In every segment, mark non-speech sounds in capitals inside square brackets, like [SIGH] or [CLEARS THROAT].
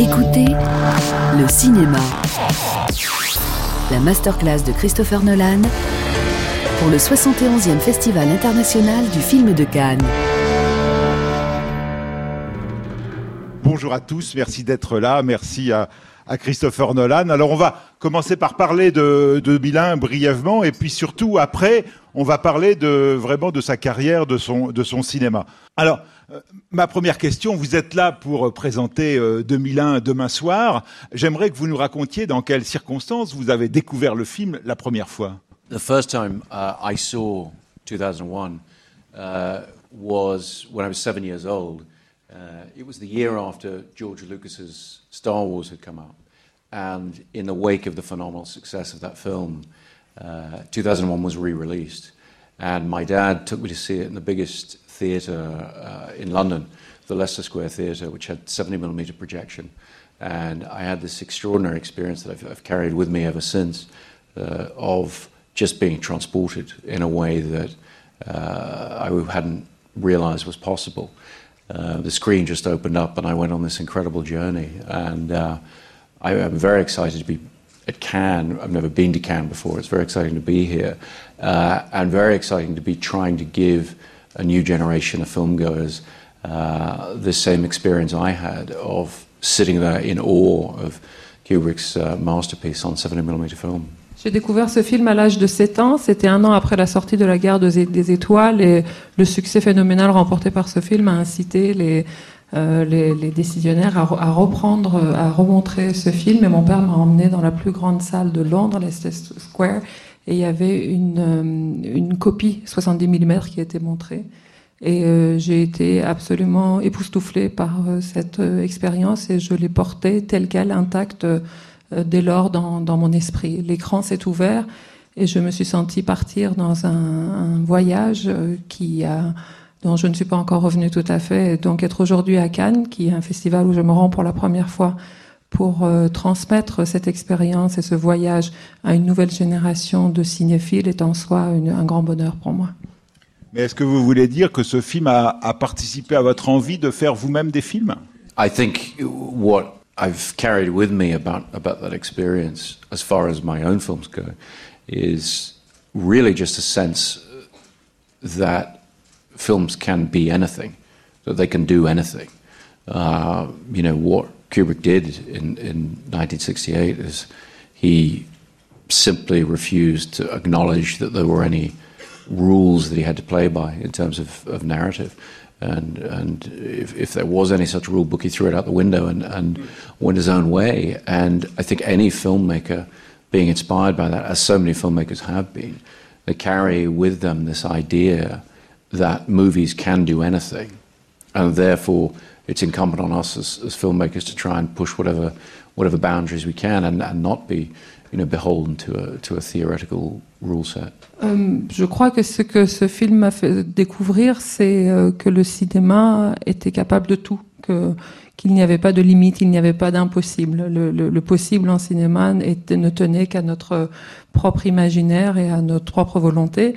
Écoutez le cinéma. La masterclass de Christopher Nolan pour le 71e Festival international du film de Cannes. Bonjour à tous, merci d'être là, merci à, Christopher Nolan. Alors on va commencer par parler de, de Milan brièvement et puis surtout après on va parler de vraiment de sa carrière, de son, de son cinéma. Alors ma première question, vous êtes là pour présenter euh, 2001 demain soir. J'aimerais que vous nous racontiez dans quelles circonstances vous avez découvert le film la première fois. The first time uh, I saw 2001 uh, was when I was seven years old. Uh, it was the year after George Lucas's Star Wars had come out. And in the wake of the phenomenal success of that film, uh, 2001 was re released. And my dad took me to see it in the biggest theatre uh, in London, the Leicester Square Theatre, which had 70 millimeter projection. And I had this extraordinary experience that I've, I've carried with me ever since uh, of just being transported in a way that uh, I hadn't realized was possible. Uh, the screen just opened up, and I went on this incredible journey. And uh, I, am very excited to be at Cannes. I've never been to Cannes before. It's very exciting to be here, uh, and very exciting to be trying to give a new generation of filmgoers uh, the same experience I had of sitting there in awe of Kubrick's uh, masterpiece on 70mm film. J'ai découvert ce film à l'âge de 7 ans. C'était un an après la sortie de La guerre des étoiles et le succès phénoménal remporté par ce film a incité les, euh, les, les, décisionnaires à, à, reprendre, à remontrer ce film. Et mon père m'a emmené dans la plus grande salle de Londres, Leicester Square, et il y avait une, euh, une copie 70 mm qui était montrée. Et euh, j'ai été absolument époustouflée par euh, cette expérience et je l'ai portée telle qu'elle, intacte dès lors dans, dans mon esprit. L'écran s'est ouvert et je me suis sentie partir dans un, un voyage qui a, dont je ne suis pas encore revenue tout à fait. Donc être aujourd'hui à Cannes, qui est un festival où je me rends pour la première fois pour euh, transmettre cette expérience et ce voyage à une nouvelle génération de cinéphiles est en soi une, un grand bonheur pour moi. Mais est-ce que vous voulez dire que ce film a, a participé à votre envie de faire vous-même des films? I think what I've carried with me about, about that experience, as far as my own films go, is really just a sense that films can be anything, that they can do anything. Uh, you know, what Kubrick did in, in 1968 is he simply refused to acknowledge that there were any rules that he had to play by in terms of, of narrative. And, and if, if, there was any such rule book, he threw it out the window and, and went his own way. And I think any filmmaker being inspired by that, as so many filmmakers have been, they carry with them this idea that movies can do anything. And therefore, it's incumbent on us as, as filmmakers to try and push whatever, whatever boundaries we can and, and not be you know, beholden to a, to a theoretical rule set. Euh, je crois que ce que ce film m'a fait découvrir, c'est euh, que le cinéma était capable de tout, que qu'il n'y avait pas de limite, il n'y avait pas d'impossible. Le, le, le, possible en cinéma était, ne tenait qu'à notre propre imaginaire et à notre propre volonté.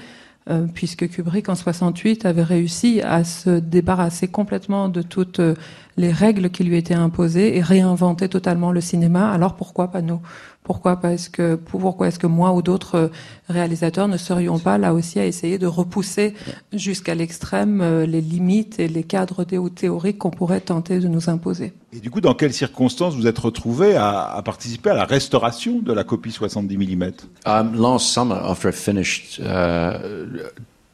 Euh, puisque Kubrick en 68 avait réussi à se débarrasser complètement de toutes les règles qui lui étaient imposées et réinventer totalement le cinéma. Alors pourquoi pas nous? Pourquoi Parce que pourquoi est-ce que moi ou d'autres réalisateurs ne serions pas là aussi à essayer de repousser jusqu'à l'extrême euh, les limites et les cadres théoriques qu'on pourrait tenter de nous imposer? Et du coup, dans quelles circonstances vous êtes retrouvé à, à participer à la restauration de la copie 70 mm um, Last summer, after I finished uh,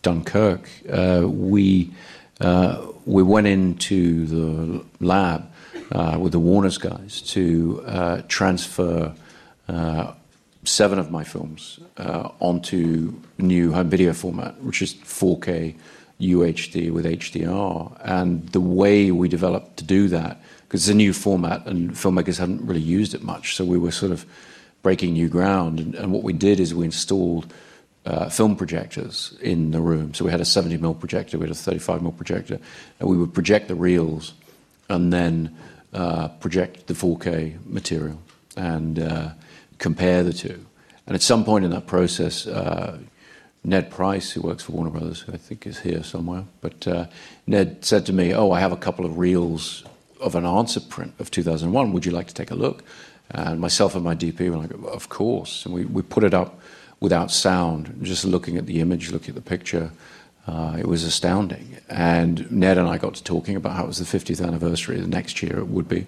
Dunkirk, uh, we uh, we went into the lab uh, with the Warner's guys to uh, transfer seven of my films uh, onto new home video format, which is 4K UHD with HDR. And the way we developed to do that, because it's a new format and filmmakers hadn't really used it much, so we were sort of breaking new ground. And, and what we did is we installed uh, film projectors in the room. So we had a 70mm projector, we had a 35mm projector, and we would project the reels and then uh, project the 4K material and uh, compare the two. And at some point in that process, uh, Ned Price, who works for Warner Brothers, who I think is here somewhere, but uh, Ned said to me, "Oh, I have a couple of reels of an answer print of 2001. Would you like to take a look? And myself and my DP were like, of course. And we, we put it up without sound, just looking at the image, looking at the picture. Uh, it was astounding. And Ned and I got to talking about how it was the 50th anniversary. The next year it would be.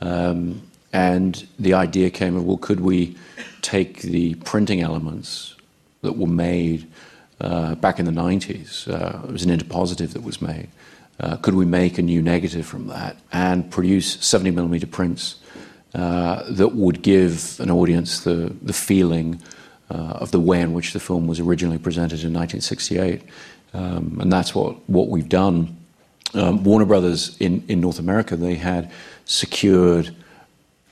Um, and the idea came of, well, could we take the printing elements that were made uh, back in the 90s? Uh, it was an interpositive that was made. Uh, could we make a new negative from that and produce 70 millimeter prints uh, that would give an audience the, the feeling uh, of the way in which the film was originally presented in 1968? Um, and that's what, what we've done. Um, Warner Brothers in, in North America, they had secured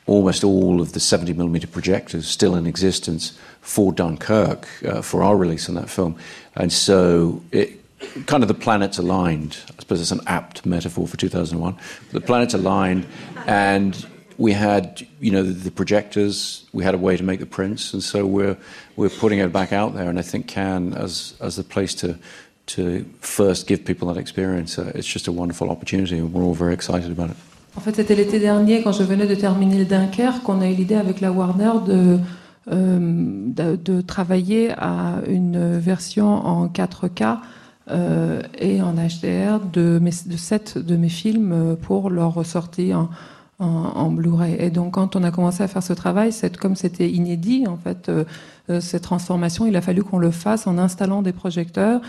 almost all of the 70 millimeter projectors still in existence for Dunkirk uh, for our release on that film. And so it kind of the planets aligned. I suppose it's an apt metaphor for 2001. The planets aligned, and we had, you know, the, the, projectors. We had a way to make the prints, and so we're we're putting it back out there. And I think Cannes as as the place to to first give people that experience. Uh, it's just a wonderful opportunity, and we're all very excited about it. En fait, c'était l'été dernier, quand je venais de terminer le Dunkerque, qu'on a eu l'idée avec la Warner de, euh, de, travailler à une version en 4K euh, et en HDR de, mes, de 7 de mes films pour leur ressortie en, en, Blu-ray. Et donc, quand on a commencé à faire ce travail, comme c'était inédit, en fait, euh, euh, cette transformation, il a fallu qu'on le fasse en installant des projecteurs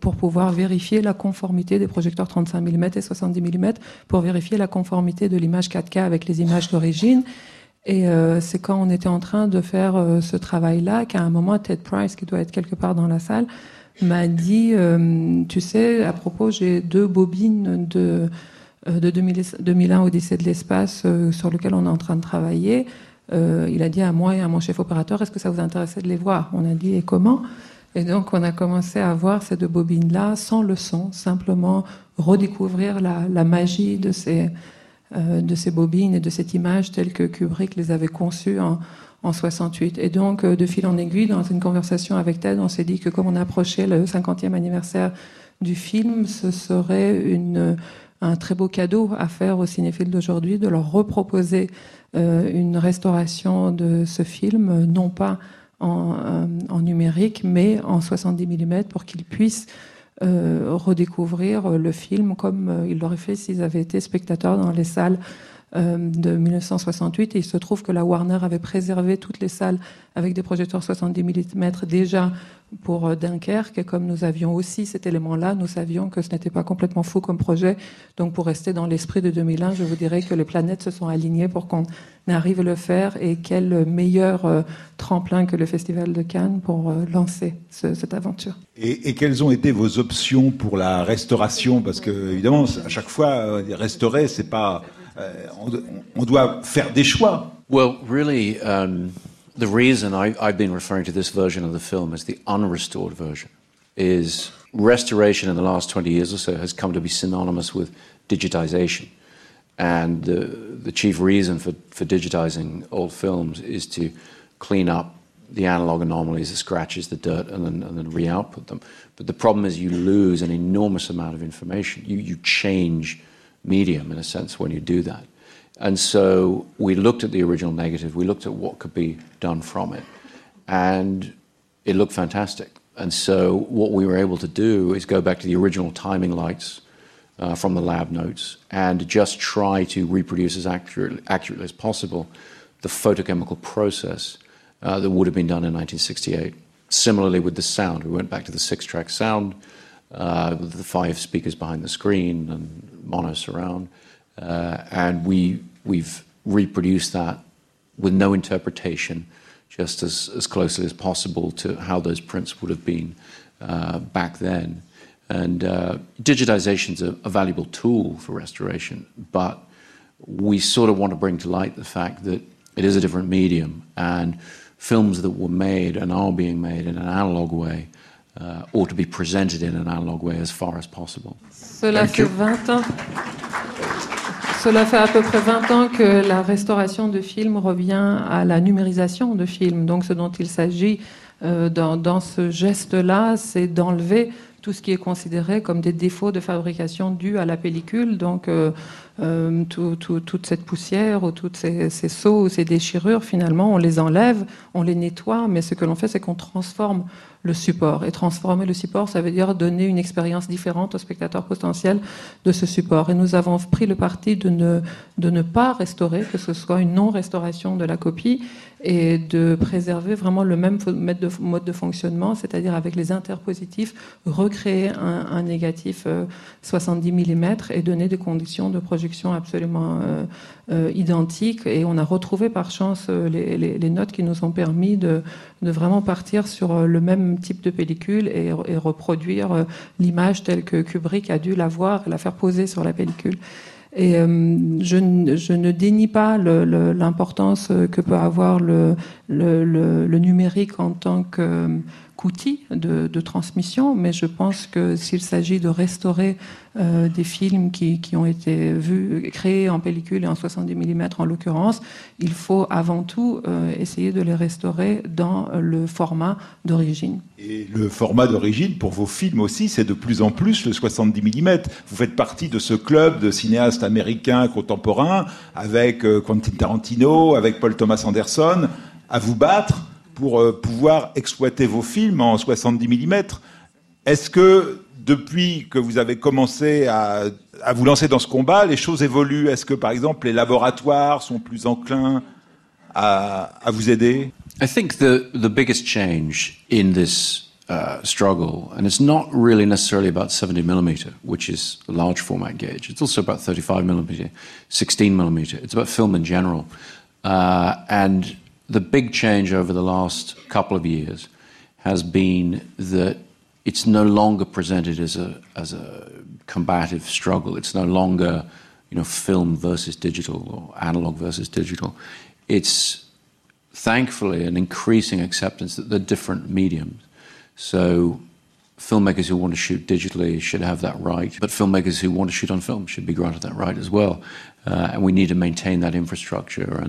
pour pouvoir vérifier la conformité des projecteurs 35 mm et 70 mm, pour vérifier la conformité de l'image 4K avec les images d'origine. Et euh, c'est quand on était en train de faire ce travail-là qu'à un moment, Ted Price, qui doit être quelque part dans la salle, m'a dit, tu sais, à propos, j'ai deux bobines de euh, de 2001 Odyssée de l'espace euh, sur lequel on est en train de travailler. Euh, il a dit à moi et à mon chef opérateur, est-ce que ça vous intéressait de les voir? On a dit, et comment? Et donc on a commencé à voir ces deux bobines-là sans le son, simplement redécouvrir la, magie de ces, de ces bobines et de cette image telle que Kubrick les avait conçues en, en 68. Et donc, de fil en aiguille, dans une conversation avec Ted, on s'est dit que comme on approchait le 50e anniversaire du film, ce serait une un très beau cadeau à faire aux cinéphiles d'aujourd'hui, de leur reproposer euh, une restauration de ce film, non pas en, euh, numérique, mais en 70 mm pour qu'ils puissent euh, redécouvrir le film comme ils l'auraient fait s'ils avaient été spectateurs dans les salles de 1968. Et il se trouve que la Warner avait préservé toutes les salles avec des projecteurs 70 mm déjà pour euh, Dunkerque. Et comme nous avions aussi cet élément-là, nous savions que ce n'était pas complètement fou comme projet. Donc pour rester dans l'esprit de 2001, je vous dirais que les planètes se sont alignées pour qu'on arrive à le faire. Et quel meilleur euh, tremplin que le Festival de Cannes pour euh, lancer cette aventure. Et, et, quelles ont été vos options pour la restauration? Parce que évidemment, à chaque fois, restaurer, c'est pas... On, on, doit faire des choix. Well, really... Um... the reason I, have been referring to this version of the film as the unrestored version is restoration in the last 20 years or so has come to be synonymous with digitization. And the, the chief reason for, for digitizing old films is to clean up the analog anomalies, the scratches, the dirt, and then, and then re output them. But the problem is you lose an enormous amount of information. You, you change medium, in a sense, when you do that. And so we looked at the original negative, we looked at what could be done from it, and it looked fantastic. And so what we were able to do is go back to the original timing lights uh, from the lab notes and just try to reproduce as accurate, accurately as possible the photochemical process uh, that would have been done in 1968. Similarly with the sound, we went back to the six-track sound uh, the five speakers behind the screen and mono surround, uh, and we we've reproduced that with no interpretation, just as, closely as possible to how those prints would have been uh, back then. And uh, digitization is a, valuable tool for restoration, but we sort of want to bring to light the fact that it is a different medium, and films that were made and are being made in an analog way ought to be presented in an analog way as far as possible. Cela fait 20 ans. Cela fait à peu près 20 ans que la restauration de films revient à la numérisation de films. Donc ce dont il s'agit euh, dans, ce geste-là, c'est d'enlever tout ce qui est considéré comme des défauts de fabrication dus à la pellicule. Donc, euh, euh, toute cette poussière ou toutes ces, sauts ou ces déchirures, finalement, on les enlève, on les nettoie, mais ce que l'on fait, c'est qu'on transforme le support. Et transformer le support, ça veut dire donner une expérience différente au spectateur potentiel de ce support. Et nous avons pris le parti de ne, de ne pas restaurer, que ce soit une non-restauration de la copie, et de préserver vraiment le même mode de fonctionnement, c'est-à-dire avec les interpositifs, recréer un, négatif 70 euh, mm et donner des conditions de projection absolument euh, euh, identiques. Et on a retrouvé par chance les, notes qui nous ont permis de, vraiment partir sur le même type de pellicule et, et reproduire l'image telle que Kubrick a dû la voir et la faire poser sur la pellicule. Et euh, je, je, ne dénie pas l'importance que peut avoir le, le, le, numérique en tant que outil de, de, transmission, mais je pense que s'il s'agit de restaurer euh, des films qui, qui, ont été vus, créés en pellicule et en 70 mm en l'occurrence, il faut avant tout euh, essayer de les restaurer dans le format d'origine. Et le format d'origine pour vos films aussi, c'est de plus en plus le 70 mm. Vous faites partie de ce club de cinéastes américains contemporains avec euh, Quentin Tarantino, avec Paul Thomas Anderson, à vous battre pour euh, pouvoir exploiter vos films en 70 mm. Est-ce que depuis que vous avez commencé à, vous lancer dans ce combat, les choses évoluent? Est-ce que, par exemple, les laboratoires sont plus enclins à, vous aider? I think the, the biggest change in this uh, struggle, and it's not really necessarily about 70 millimeter, which is a large format gauge. It's also about 35 millimeter, 16 millimeter. It's about film in general. Uh, and the big change over the last couple of years has been that it's no longer presented as a as a combative struggle. It's no longer you know film versus digital or analog versus digital. It's thankfully an increasing acceptance that they're different mediums. So filmmakers who want to shoot digitally should have that right, but filmmakers who want to shoot on film should be granted that right as well. Uh, and we need to maintain that infrastructure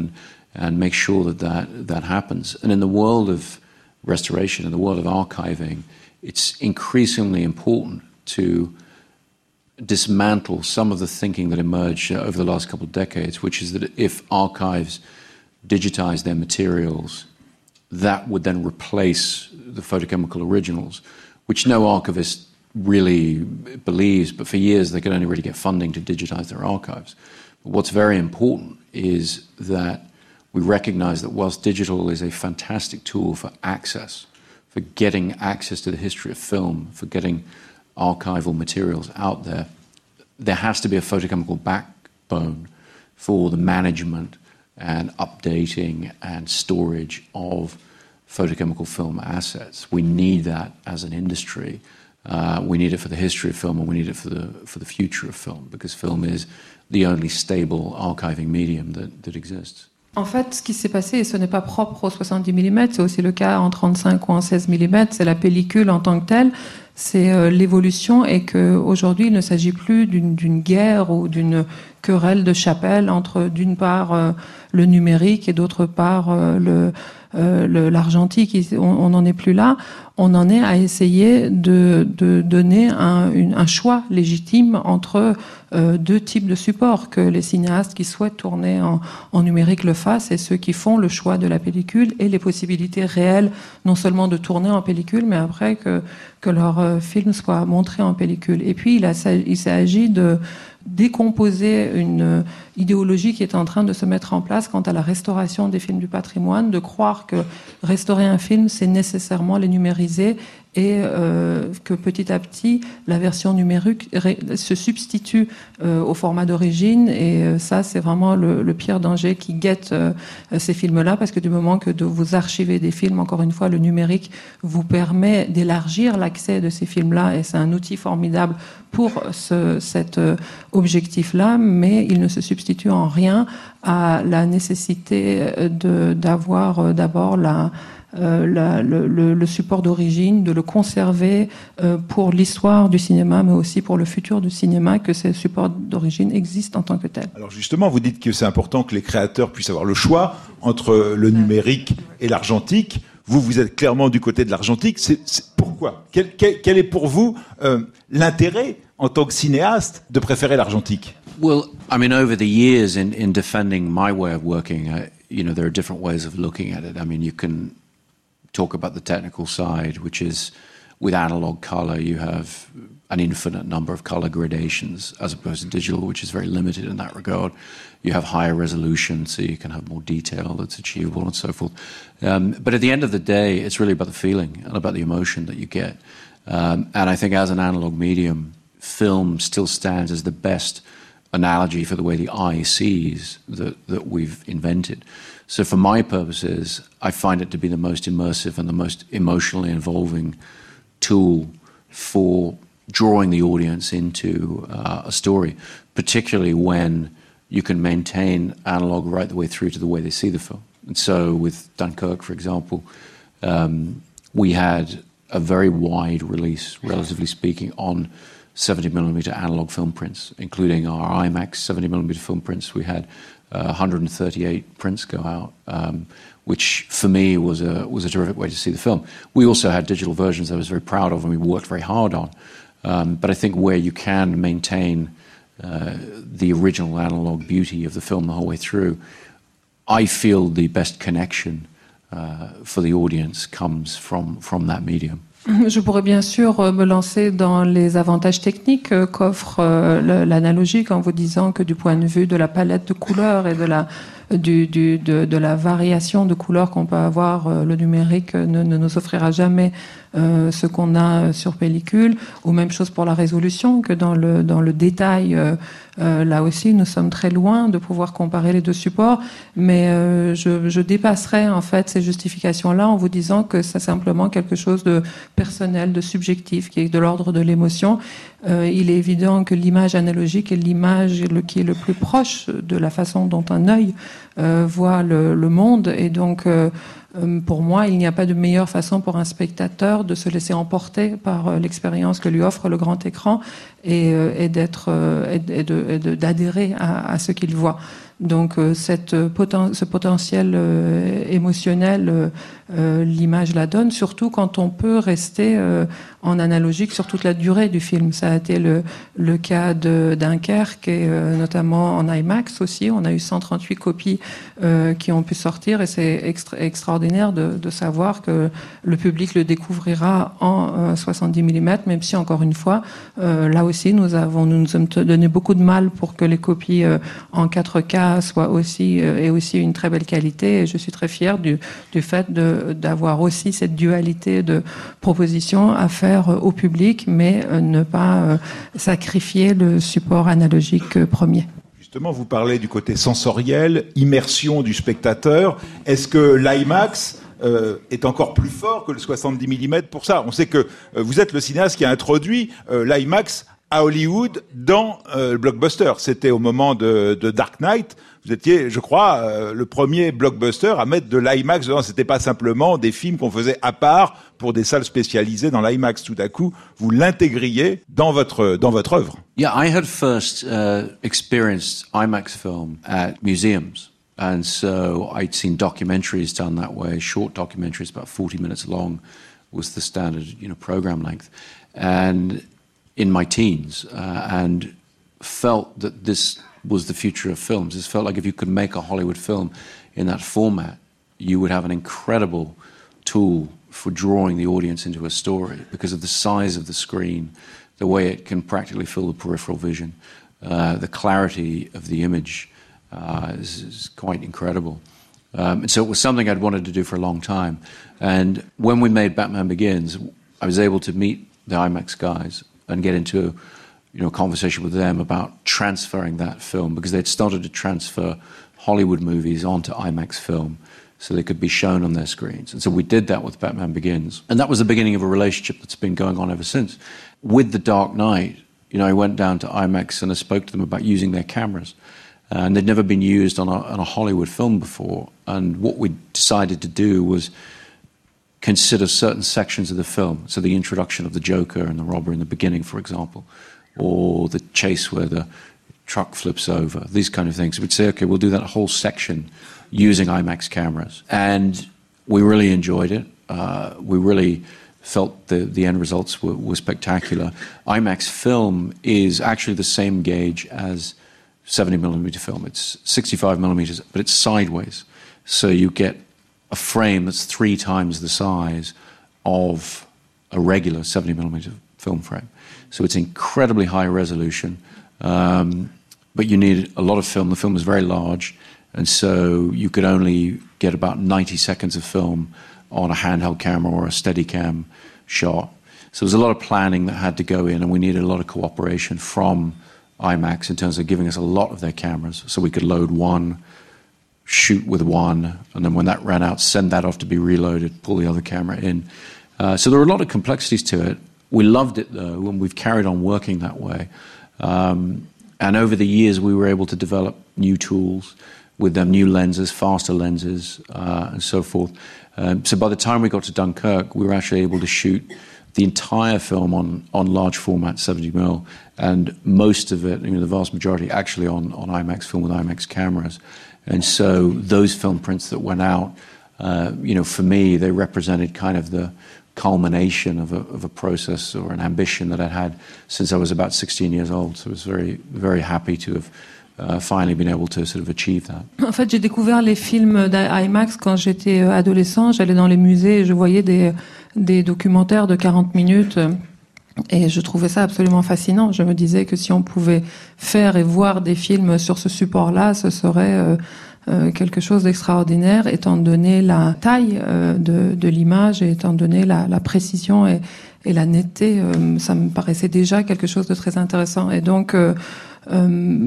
and make sure that, that that happens. And in the world of restoration, in the world of archiving, it's increasingly important to dismantle some of the thinking that emerged over the last couple of decades, which is that if archives digitize their materials, that would then replace the photochemical originals, which no archivist really believes, but for years they could only really get funding to digitize their archives. But what's very important is that we recognize that whilst digital is a fantastic tool for access, for getting access to the history of film, for getting archival materials out there, there has to be a photochemical backbone for the management and updating and storage of photochemical film assets. We need that as an industry. Uh, we need it for the history of film, and we need it for the for the future of film, because film is the only stable archiving medium that, that exists. En fait, ce qui s'est passé, et ce n'est pas propre au 70 mm, c'est aussi le cas en 35 ou en 16 mm, c'est la pellicule en tant que telle, c'est euh, l'évolution et qu'aujourd'hui, il ne s'agit plus d'une guerre ou d'une querelle de chapelle entre, d'une part, euh, le numérique et d'autre part, euh, le euh, l'argentique, on n'en est plus là. On en est à essayer de, de donner un, un, choix légitime entre euh, deux types de supports, que les cinéastes qui souhaitent tourner en, numérique le fassent et ceux qui font le choix de la pellicule et les possibilités réelles, non seulement de tourner en pellicule, mais après que, que leur euh, film soit montré en pellicule. Et puis, il, il s'agit de décomposer une idéologie qui est en train de se mettre en place quant à la restauration des films du patrimoine, de croire que restaurer un film, c'est nécessairement les numériser et euh, que petit à petit la version numérique se substitue euh, au format d'origine. Et euh, ça c'est vraiment le, pire danger qui guette euh, ces films-là parce que du moment que vous archiver des films, encore une fois, le numérique vous permet d'élargir l'accès de ces films-là. Et c'est un outil formidable pour ce, cet objectif-là, mais il ne se substitue en rien à la nécessité d'avoir d'abord la euh, la, le, le, support d'origine, de le conserver euh, pour l'histoire du cinéma, mais aussi pour le futur du cinéma, que ce support d'origine existe en tant que tel. Alors justement, vous dites que c'est important que les créateurs puissent avoir le choix entre le numérique et l'argentique. Vous, vous êtes clairement du côté de l'argentique. C'est pourquoi? Quel, quel, quel, est pour vous euh, l'intérêt en tant que cinéaste de préférer l'argentique? Well, I mean, over the years in, in defending my way of working, uh, you know, there are different ways of looking at it. I mean, you can talk about the technical side, which is with analog color, you have an infinite number of color gradations as opposed to digital, which is very limited in that regard. You have higher resolution, so you can have more detail that's achievable and so forth. Um, but at the end of the day, it's really about the feeling and about the emotion that you get. Um, and I think as an analog medium, film still stands as the best analogy for the way the eye sees that, that we've invented. So, for my purposes, I find it to be the most immersive and the most emotionally involving tool for drawing the audience into uh, a story, particularly when you can maintain analog right the way through to the way they see the film. And so, with Dunkirk, for example, um, we had a very wide release, relatively speaking, on 70 millimeter analog film prints, including our IMAX 70 millimeter film prints. We had 138 prints go out, um, which for me was a was a terrific way to see the film. We also had digital versions that I was very proud of, and we worked very hard on. Um, but I think where you can maintain uh, the original analog beauty of the film the whole way through, I feel the best connection uh, for the audience comes from from that medium. [LAUGHS] Je pourrais bien sûr euh, me lancer dans les avantages techniques euh, qu'offre euh, l'analogique en vous disant que du point de vue de la palette de couleurs et de la du, du, de, de, la variation de couleurs qu'on peut avoir, euh, le numérique ne, ne, nous offrira jamais euh, ce qu'on a sur pellicule, ou même chose pour la résolution, que dans le, dans le détail, euh, euh là aussi, nous sommes très loin de pouvoir comparer les deux supports, mais euh, je, je, dépasserai en fait ces justifications-là en vous disant que c'est simplement quelque chose de personnel, de subjectif, qui est de l'ordre de l'émotion. Euh, il est évident que l'image analogique est l'image qui est le plus proche de la façon dont un œil euh, voit le, le, monde. Et donc, euh, euh, pour moi, il n'y a pas de meilleure façon pour un spectateur de se laisser emporter par l'expérience que lui offre le grand écran et, et d'être et d'adhérer à, à, ce qu'il voit. Donc cette ce potentiel émotionnel, l'image la donne, surtout quand on peut rester en analogique sur toute la durée du film. Ça a été le, le cas de Dunkerque et euh, notamment en IMAX aussi. On a eu 138 copies euh, qui ont pu sortir et c'est extra extraordinaire de, de, savoir que le public le découvrira en 70 euh, mm, même si encore une fois, euh, là aussi nous avons nous nous sommes donné beaucoup de mal pour que les copies euh, en 4K soient aussi et aussi une très belle qualité. Et je suis très fier du, du fait d'avoir aussi cette dualité de propositions à faire au public, mais euh, ne pas euh, sacrifier le support analogique euh, premier. Justement, vous parlez du côté sensoriel, immersion du spectateur. Est-ce que l'IMAX est encore plus fort que le 70 mm pour ça? On sait que vous êtes le cinéaste qui a introduit l'IMAX à Hollywood dans le blockbuster. C'était au moment de, Dark Knight vous étiez, je crois, euh, le premier blockbuster à mettre de l'IMAX dedans. C'était pas simplement des films qu'on faisait à part pour des salles spécialisées dans l'IMAX. Tout à coup, vous l'intégriez dans votre dans votre œuvre. Yeah, I had first uh, experienced IMAX film at museums. And so I'd seen documentaries done that way, short documentaries, about 40 minutes long, was the standard, you know, program length. And in my teens, uh, and felt that this was the future of films. It felt like if you could make a Hollywood film in that format, you would have an incredible tool for drawing the audience into a story because of the size of the screen, the way it can practically fill the peripheral vision, uh, the clarity of the image uh, is, is, quite incredible. Um, and so it was something I'd wanted to do for a long time. And when we made Batman Begins, I was able to meet the IMAX guys and get into you know, conversation with them about transferring that film because they'd started to transfer Hollywood movies onto IMAX film so they could be shown on their screens. And so we did that with Batman Begins. And that was the beginning of a relationship that's been going on ever since. With The Dark Knight, you know, I went down to IMAX and I spoke to them about using their cameras. Uh, and they'd never been used on a, on a Hollywood film before. And what we decided to do was consider certain sections of the film. So the introduction of the Joker and the robber in the beginning, for example or the chase where the truck flips over, these kind of things. We'd say, okay, we'll do that whole section using IMAX cameras. And we really enjoyed it. Uh, we really felt the, the end results were, were, spectacular. IMAX film is actually the same gauge as 70 millimeter film. It's 65 millimeters, but it's sideways. So you get a frame that's three times the size of a regular 70 millimeter film frame. So it's incredibly high resolution, um, but you need a lot of film. The film is very large, and so you could only get about 90 seconds of film on a handheld camera or a Steadicam shot. So there's a lot of planning that had to go in, and we needed a lot of cooperation from IMAX in terms of giving us a lot of their cameras so we could load one, shoot with one, and then when that ran out, send that off to be reloaded, pull the other camera in. Uh, so there were a lot of complexities to it. We loved it though, and we've carried on working that way. Um, and over the years, we were able to develop new tools with them, new lenses, faster lenses, uh, and so forth. Um, so by the time we got to Dunkirk, we were actually able to shoot the entire film on, on large format 70mm, and most of it, the vast majority, actually on, on IMAX film with IMAX cameras. And so those film prints that went out, uh, you know, for me, they represented kind of the culmination of a, of a process or an ambition that I'd had since I was about 16 years old. So I was very, very happy to have uh, finally been able to sort of achieve that. En fait, j'ai découvert les films d'IMAX quand j'étais euh, adolescent. J'allais dans les musées et je voyais des, des documentaires de 40 minutes. Et je trouvais ça absolument fascinant. Je me disais que si on pouvait faire et voir des films sur ce support-là, ce serait euh, euh, quelque chose d'extraordinaire, étant donné la taille euh, de, de l'image et étant donné la, la précision et, et, la netteté. Euh, ça me paraissait déjà quelque chose de très intéressant. Et donc, euh,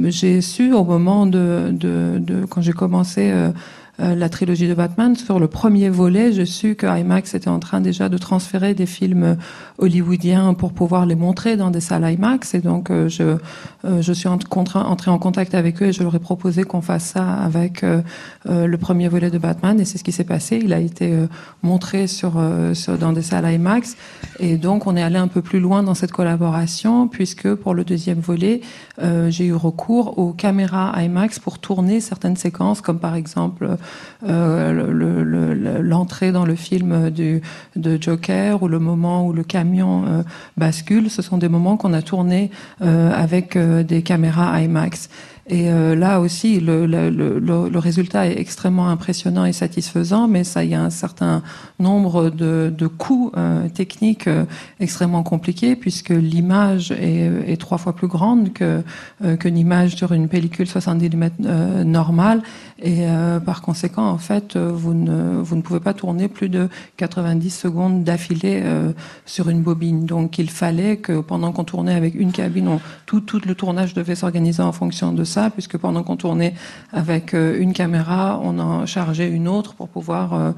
j'ai su au moment de, de, de quand j'ai commencé euh, la trilogie de Batman. Sur le premier volet, je su que IMAX était en train déjà de transférer des films hollywoodiens pour pouvoir les montrer dans des salles IMAX. Et donc, euh, je, euh, je suis entré en contact avec eux et je leur ai proposé qu'on fasse ça avec le premier volet de Batman. Et c'est ce qui s'est passé. Il a été montré sur, sur, dans des salles IMAX. Et donc, on est allé un peu plus loin dans cette collaboration puisque pour le deuxième volet, j'ai eu recours aux caméras IMAX pour tourner certaines séquences, comme par exemple euh, l'entrée dans le film de Joker ou le moment où le camion euh, bascule, ce sont des moments qu'on a tournés euh, avec des caméras IMAX. Et là aussi, le, résultat est extrêmement impressionnant et satisfaisant, mais ça, il y a un certain nombre de, coûts techniques extrêmement compliqués, puisque l'image est, est, trois fois plus grande que qu'une image sur une pellicule 70 mm normale, et par conséquent, en fait, vous ne vous ne pouvez pas tourner plus de 90 secondes d'affilée sur une bobine. Donc, il fallait que pendant qu'on tournait avec une cabine, on, tout tout le tournage devait s'organiser en fonction de ça puisque pendant qu'on tournait avec euh, une caméra, on en chargeait une autre pour pouvoir euh,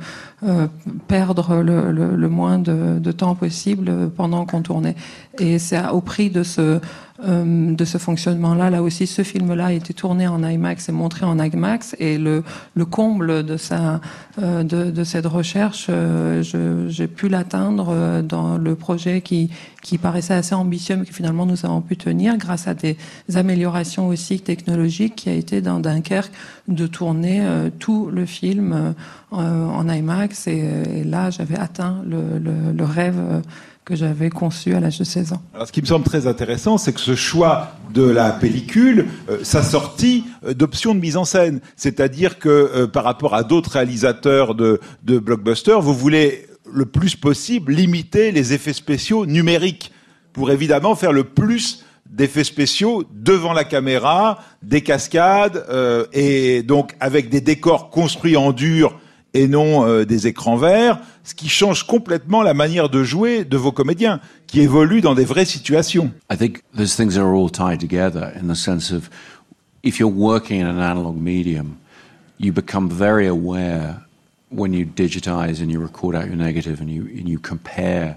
euh, perdre le, moins de, de, temps possible pendant qu'on tournait. Et c'est au prix de ce euh, de ce fonctionnement-là. Là aussi, ce film-là a été tourné en IMAX et montré en IMAX. Et le, le comble de, sa, euh, de, de, cette recherche, euh, j'ai pu l'atteindre dans le projet qui, qui paraissait assez ambitieux, mais que finalement nous avons pu tenir grâce à des améliorations aussi technologiques qui a été dans Dunkerque de tourner tout le film en IMAX. Et, là, j'avais atteint le, le, le rêve que j'avais conçu à l'âge de 16 ans. Alors, ce qui me semble très intéressant, c'est que ce choix de la pellicule euh, s'assortit euh, d'options de mise en scène. C'est-à-dire que euh, par rapport à d'autres réalisateurs de, de blockbusters, vous voulez le plus possible limiter les effets spéciaux numériques pour évidemment faire le plus d'effets spéciaux devant la caméra, des cascades, euh, et donc avec des décors construits en dur et non euh, des écrans verts, ce qui change complètement la manière de jouer de vos comédiens, qui évoluent dans des vraies situations. I think those things are all tied together in the sense of if you're working in an analog medium, you become very aware when you digitize and you record out your negative and you, and you compare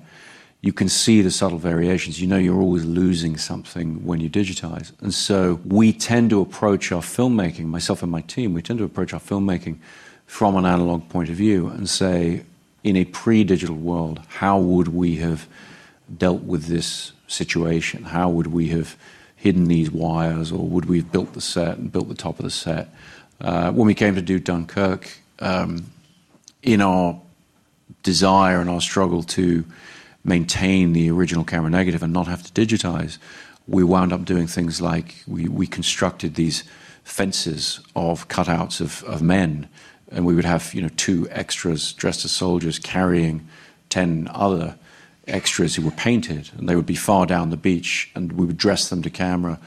you can see the subtle variations. You know you're always losing something when you digitize. And so we tend to approach our filmmaking, myself and my team, we tend to approach our filmmaking from an analog point of view and say, in a pre digital world, how would we have dealt with this situation? How would we have hidden these wires, or would we have built the set and built the top of the set? Uh, when we came to do Dunkirk, um, in our desire and our struggle to maintain the original camera negative and not have to digitize, we wound up doing things like we, we constructed these fences of cutouts of, of men, and we would have you know two extras dressed as soldiers carrying ten other extras who were painted, and they would be far down the beach, and we would dress them to camera,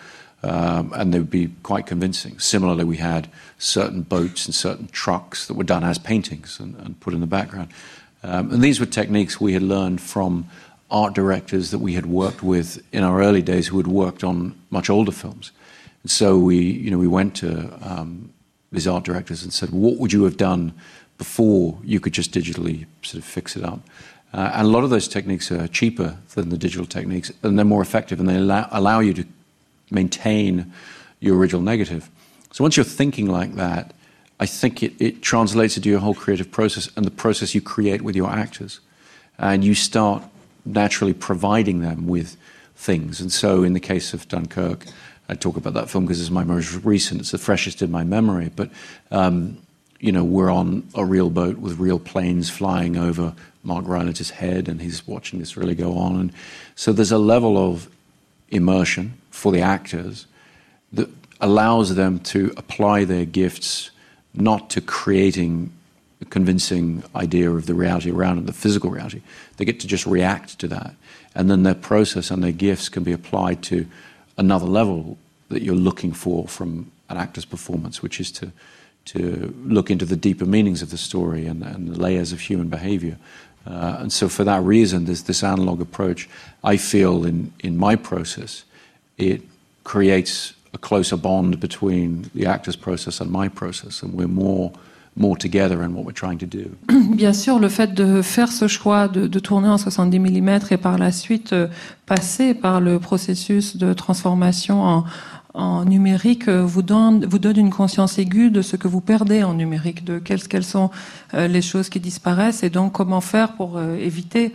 um, and they would be quite convincing. Similarly, we had certain boats and certain trucks that were done as paintings and, and put in the background. Um, and these were techniques we had learned from art directors that we had worked with in our early days who had worked on much older films. And so we, you know, we went to um, these art directors and said, what would you have done before you could just digitally sort of fix it up? Uh, and a lot of those techniques are cheaper than the digital techniques, and they're more effective, and they allow, allow you to maintain your original negative. So once you're thinking like that, I think it, it translates into your whole creative process and the process you create with your actors. And you start naturally providing them with things. And so in the case of Dunkirk, I talk about that film because it's my most recent, it's the freshest in my memory. But, um, you know, we're on a real boat with real planes flying over Mark Rylance's head, and he's watching this really go on. And so there's a level of immersion for the actors that allows them to apply their gifts not to creating a convincing idea of the reality around them, the physical reality. They get to just react to that. And then their process and their gifts can be applied to another level that you're looking for from an actor's performance, which is to, to look into the deeper meanings of the story and, and the layers of human behavior. Uh, and so, for that reason, there's this analog approach. I feel in, in my process, it creates a closer bond between the actor's process and my process, and we're more more together in what we're trying to do. [CLEARS THROAT] Bien sûr, le fait de faire ce choix de, de tourner en 70 mm et par la suite euh, passer par le processus de transformation en, en numérique euh, vous donne, vous donne une conscience aiguë de ce que vous perdez en numérique, de quelles, quelles sont euh, les choses qui disparaissent et donc comment faire pour euh, éviter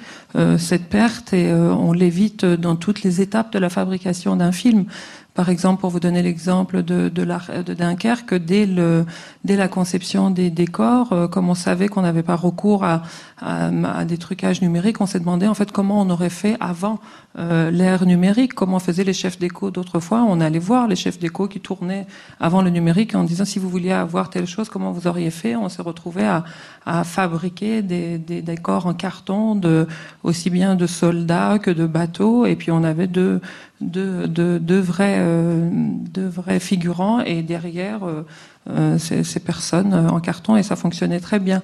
cette perte et on l'évite dans toutes les étapes de la fabrication d'un film. Par exemple, pour vous donner l'exemple de, de, de, Dunkerque, dès, le, dès la conception des décors, euh, comme on savait qu'on n'avait pas recours à, à, des trucages numériques, on s'est demandé en fait comment on aurait fait avant euh, l'ère numérique, comment faisaient les chefs d'écho d'autrefois. On allait voir les chefs d'écho qui tournaient avant le numérique en disant si vous vouliez avoir telle chose, comment vous auriez fait? On s'est retrouvé à, à, fabriquer des, des, décors en carton, de, aussi bien de soldats que de bateaux, et puis on avait deux, deux, deux, deux vrais, euh, vrais figurants et derrière euh, euh ces, ces, personnes euh, en carton et ça fonctionnait très bien.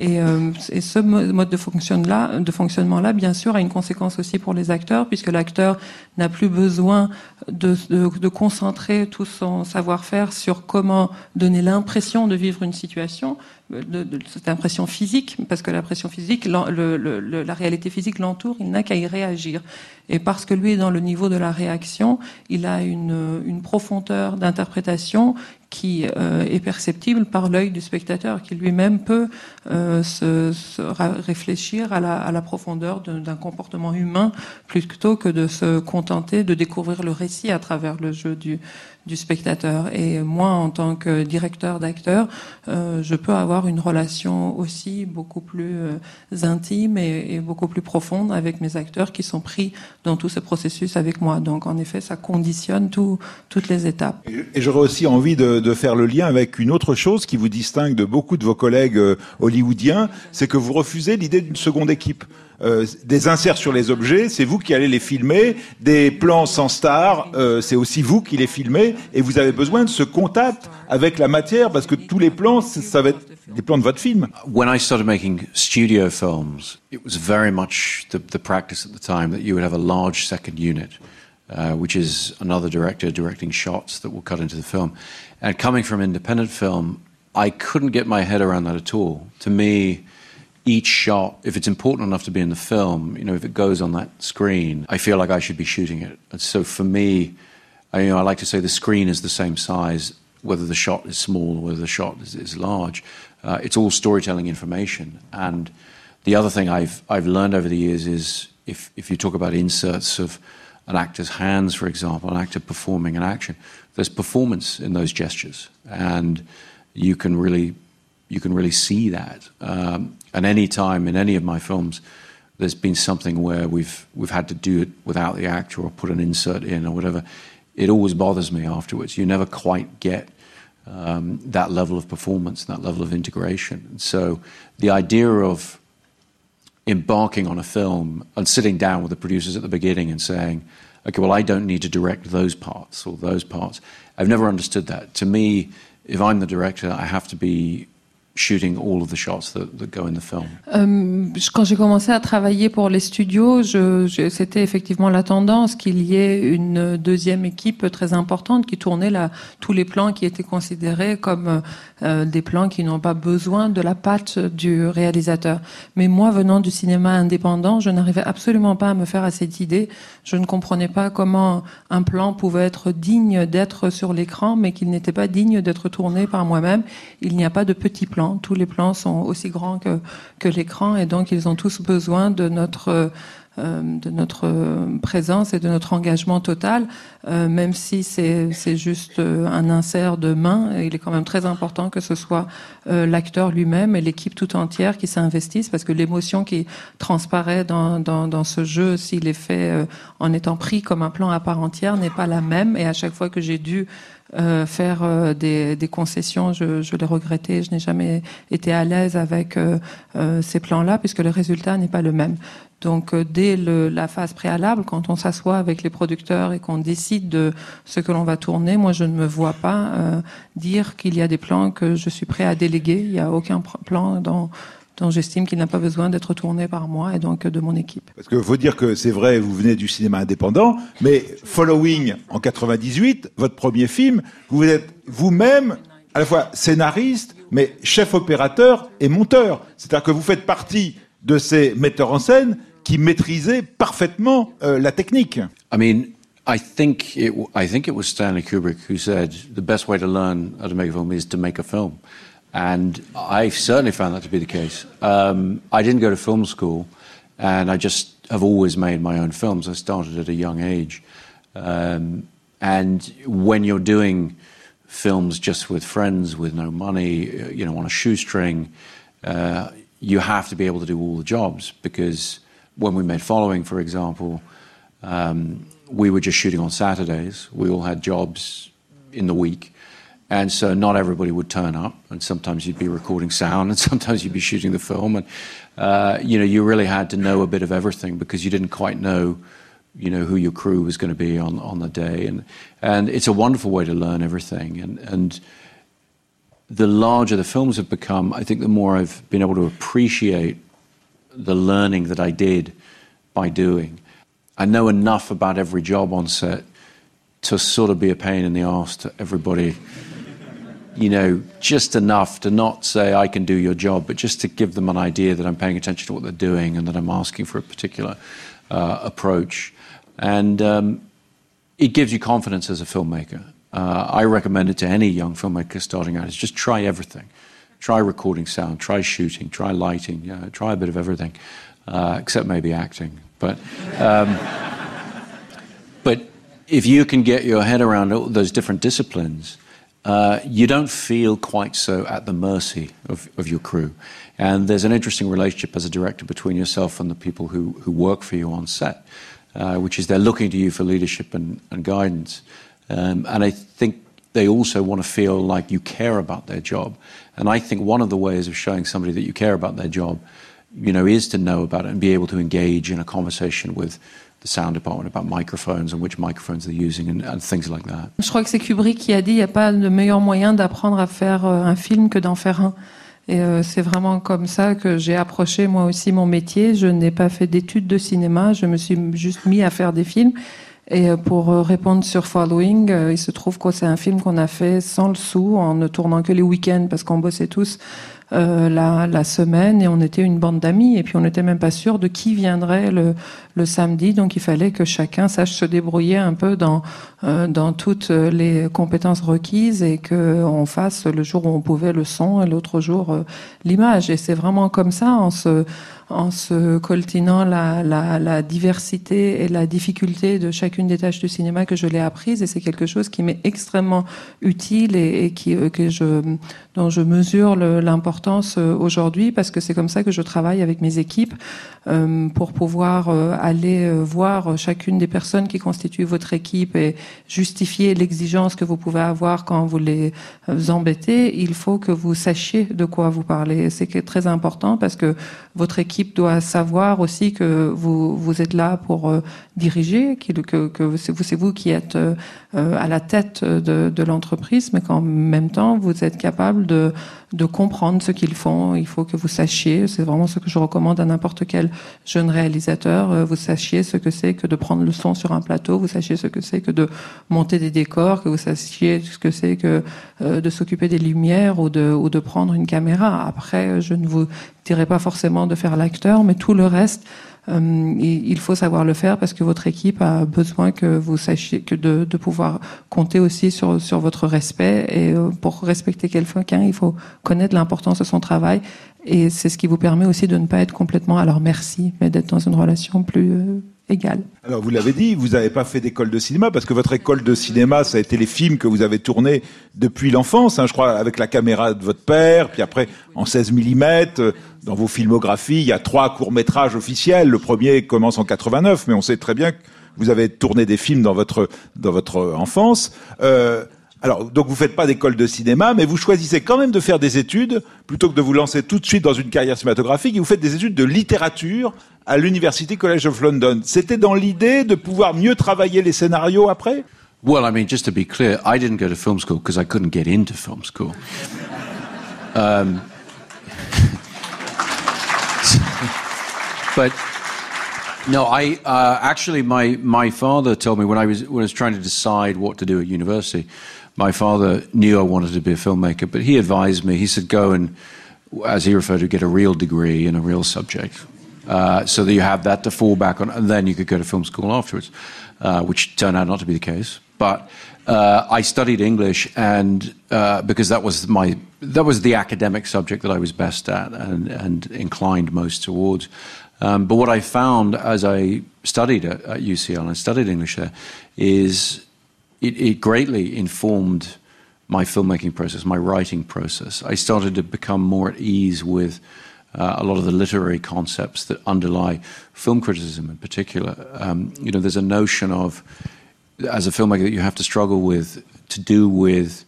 Et, euh, et, ce mode de, fonctionnement-là, bien sûr, a une conséquence aussi pour les acteurs, puisque l'acteur n'a plus besoin de, concentrer tout son savoir-faire sur comment donner l'impression de vivre une situation, de, cette impression physique, parce que l'impression physique, la réalité physique l'entoure, il n'a qu'à y réagir. Et parce que lui est dans le niveau de la réaction, il a une profondeur d'interprétation qui euh, est perceptible par l'œil du spectateur, qui lui-même peut euh, se, se, réfléchir à la, à la profondeur d'un comportement humain plutôt que de se contenter de découvrir le récit à travers le jeu du, du spectateur. Et moi, en tant que directeur d'acteur, euh, je peux avoir une relation aussi beaucoup plus euh, intime et, et, beaucoup plus profonde avec mes acteurs qui sont pris dans tout ce processus avec moi. Donc, en effet, ça conditionne tout, toutes les étapes. Et, j'aurais aussi envie de, de, faire le lien avec une autre chose qui vous distingue de beaucoup de vos collègues euh, hollywoodiens, c'est que vous refusez l'idée d'une seconde équipe. Euh, des inserts sur les objets, c'est vous qui allez les filmer. Des plans sans star, euh, c'est aussi vous qui les filmez. Et vous avez besoin de ce contact avec la matière parce que tous les plans, ça va être des plans de votre film. When I started making studio films, it was very much the, practice at the time that you would have a large second unit. Uh, which is another director directing shots that will cut into the film. And coming from independent film, I couldn't get my head around that at all. To me, each shot, if it's important enough to be in the film, you know, if it goes on that screen, I feel like I should be shooting it. And so for me, I, you know, I like to say the screen is the same size, whether the shot is small or whether the shot is, is large. Uh, it's all storytelling information. And the other thing I've, I've learned over the years is if, if you talk about inserts of an actor's hands, for example, an actor performing an action, there's performance in those gestures. And you can really you can really see that. Um, and any time in any of my films there's been something where we've we've had to do it without the actor or put an insert in or whatever, it always bothers me afterwards. You never quite get um, that level of performance, and that level of integration. so the idea of embarking on a film and sitting down with the producers at the beginning and saying, okay, well, I don't need to direct those parts or those parts. I've never understood that. To me, if I'm the director, I have to be shooting all of the shots that, go in the film? Euh, quand j'ai commencé à travailler pour les studios, c'était effectivement la tendance qu'il y ait une deuxième équipe très importante qui tournait tous les plans qui étaient considérés comme euh, des plans qui n'ont pas besoin de la patte du réalisateur. Mais moi, venant du cinéma indépendant, je n'arrivais absolument pas à me faire à cette idée. Je ne comprenais pas comment un plan pouvait être digne d'être sur l'écran, mais qu'il n'était pas digne d'être tourné par moi-même. Il n'y a pas de petits tous les plans sont aussi grands que, l'écran et donc ils ont tous besoin de notre euh, présence et de notre engagement total, euh, même si c'est juste euh, un insert de main, il est quand même très important que ce soit l'acteur lui-même et l'équipe tout entière qui s'investissent, parce que l'émotion qui transparaît dans ce jeu, s'il est fait en étant pris comme un plan à part entière, n'est pas la même. Et à chaque fois que j'ai dû euh, faire euh, des, des, concessions. Je, je l'ai regretté. Je n'ai jamais été à l'aise avec euh, euh ces plans-là puisque le résultat n'est pas le même. Donc dès le, la phase préalable, quand on s'assoit avec les producteurs et qu'on décide de ce que l'on va tourner, moi je ne me vois pas dire qu'il y a des plans que je suis prêt à déléguer. Il n'y a aucun plan dans dont j'estime qu'il n'a pas besoin d'être tourné par moi et donc de mon équipe. Parce que faut dire que c'est vrai, vous venez du cinéma indépendant, mais Following en 98, votre premier film, vous êtes vous-même à la fois scénariste, mais chef opérateur et monteur. C'est-à-dire que vous faites partie de ces metteurs en scène qui maîtrisaient parfaitement euh, la technique. I mean, I think it, I think it was Stanley Kubrick who said the best way to learn how to make a film is to make a film. And I certainly found that to be the case. Um, I didn't go to film school, and I just have always made my own films. I started at a young age. Um, and when you're doing films just with friends with no money, you know, on a shoestring, uh, you have to be able to do all the jobs because when we made Following, for example, um, we were just shooting on Saturdays. We all had jobs in the week. And so not everybody would turn up, and sometimes you'd be recording sound, and [LAUGHS] sometimes you'd be shooting the film, and uh, you know you really had to know a bit of everything because you didn't quite know, you know, who your crew was going to be on on the day, and and it's a wonderful way to learn everything, and and the larger the films have become, I think the more I've been able to appreciate the learning that I did by doing. I know enough about every job on set to sort of be a pain in the ass to everybody you know, just enough to not say I can do your job, but just to give them an idea that I'm paying attention to what they're doing and that I'm asking for a particular uh, approach. And um, it gives you confidence as a filmmaker. Uh, I recommend it to any young filmmaker starting out is just try everything. Try recording sound, try shooting, try lighting, try a bit of everything, uh, except maybe acting. But, um, [LAUGHS] but if you can get your head around all those different disciplines, uh, you don't feel quite so at the mercy of, of your crew. And there's an interesting relationship as a director between yourself and the people who, who work for you on set, uh, which is they're looking to you for leadership and, and guidance. Um, and I think they also want to feel like you care about their job. And I think one of the ways of showing somebody that you care about their job, you know, is to know about it and be able to engage in a conversation with the sound department about microphones and which microphones they're using and, and things like that. Je crois que c'est Kubrick qui a dit il n'y a pas de meilleur moyen d'apprendre à faire euh, un film que d'en faire un. Et euh, c'est vraiment comme ça que j'ai approché moi aussi mon métier. Je n'ai pas fait d'études de cinéma, je me suis juste mis à faire des films. Et euh, pour répondre sur Following, il se trouve que c'est un film qu'on a fait sans le sou, en ne tournant que les week-ends parce qu'on bossait tous la, semaine et on était une bande d'amis et puis on n'était même pas sûr de qui viendrait le, le, samedi donc il fallait que chacun sache se débrouiller un peu dans euh, dans toutes les compétences requises et que on fasse le jour où on pouvait le son et l'autre jour euh, l'image. Et c'est vraiment comme ça en se en se coltinant la, la, la, diversité et la difficulté de chacune des tâches du cinéma que je l'ai apprise et c'est quelque chose qui m'est extrêmement utile et, qui que je dont je mesure l'importance aujourd'hui parce que c'est comme ça que je travaille avec mes équipes pour pouvoir aller voir chacune des personnes qui constituent votre équipe et justifier l'exigence que vous pouvez avoir quand vous les embêtez. Il faut que vous sachiez de quoi vous parlez. C'est très important parce que votre équipe doit savoir aussi que vous, vous êtes là pour euh, diriger, que, que c'est vous, qui êtes euh, à la tête de, de l'entreprise, mais qu'en même temps, vous êtes capable de, de comprendre ce qu'ils font. Il faut que vous sachiez, c'est vraiment ce que je recommande à n'importe quel jeune réalisateur, euh, vous sachiez ce que c'est que de prendre le son sur un plateau, vous sachiez ce que c'est que de monter des décors, que vous sachiez ce que c'est que de s'occuper des lumières ou de, ou de prendre une caméra. Après, je ne vous dirais pas forcément de faire l'acteur, mais tout le reste, euh, il faut savoir le faire parce que votre équipe a besoin que vous sachiez que de, pouvoir compter aussi sur, sur votre respect. Et euh, pour respecter quelqu'un, il faut connaître l'importance de son travail. Et c'est ce qui vous permet aussi de ne pas être complètement à leur merci, mais d'être dans une relation plus euh, égale. Alors vous l'avez dit, vous n'avez pas fait d'école de cinéma parce que votre école de cinéma, ça a été les films que vous avez tournés depuis l'enfance, hein, je crois, avec la caméra de votre père, puis après en 16 mm. Dans vos filmographies, il y a trois courts métrages officiels. Le premier commence en 89, mais on sait très bien que vous avez tourné des films dans votre dans votre enfance. Euh, alors, donc vous faites pas d'école de cinéma, mais vous choisissez quand même de faire des études plutôt que de vous lancer tout de suite dans une carrière cinématographique. Et vous faites des études de littérature à l'University College of London. C'était dans l'idée de pouvoir mieux travailler les scénarios après? Well, I mean, just to be clear, I didn't go to film school because I couldn't get into film school. um, but no, I uh, actually my my father told me when I was when I was trying to decide what to do at university. my father knew I wanted to be a filmmaker, but he advised me. He said, "Go and, as he referred to, get a real degree in a real subject, uh, so that you have that to fall back on, and then you could go to film school afterwards," uh, which turned out not to be the case. But uh, I studied English, and uh, because that was my that was the academic subject that I was best at and, and inclined most towards. Um, but what I found as I studied at, at UCL and I studied English there is it, it greatly informed my filmmaking process, my writing process. I started to become more at ease with uh, a lot of the literary concepts that underlie film criticism in particular. Um, you know, there's a notion of, as a filmmaker, that you have to struggle with to do with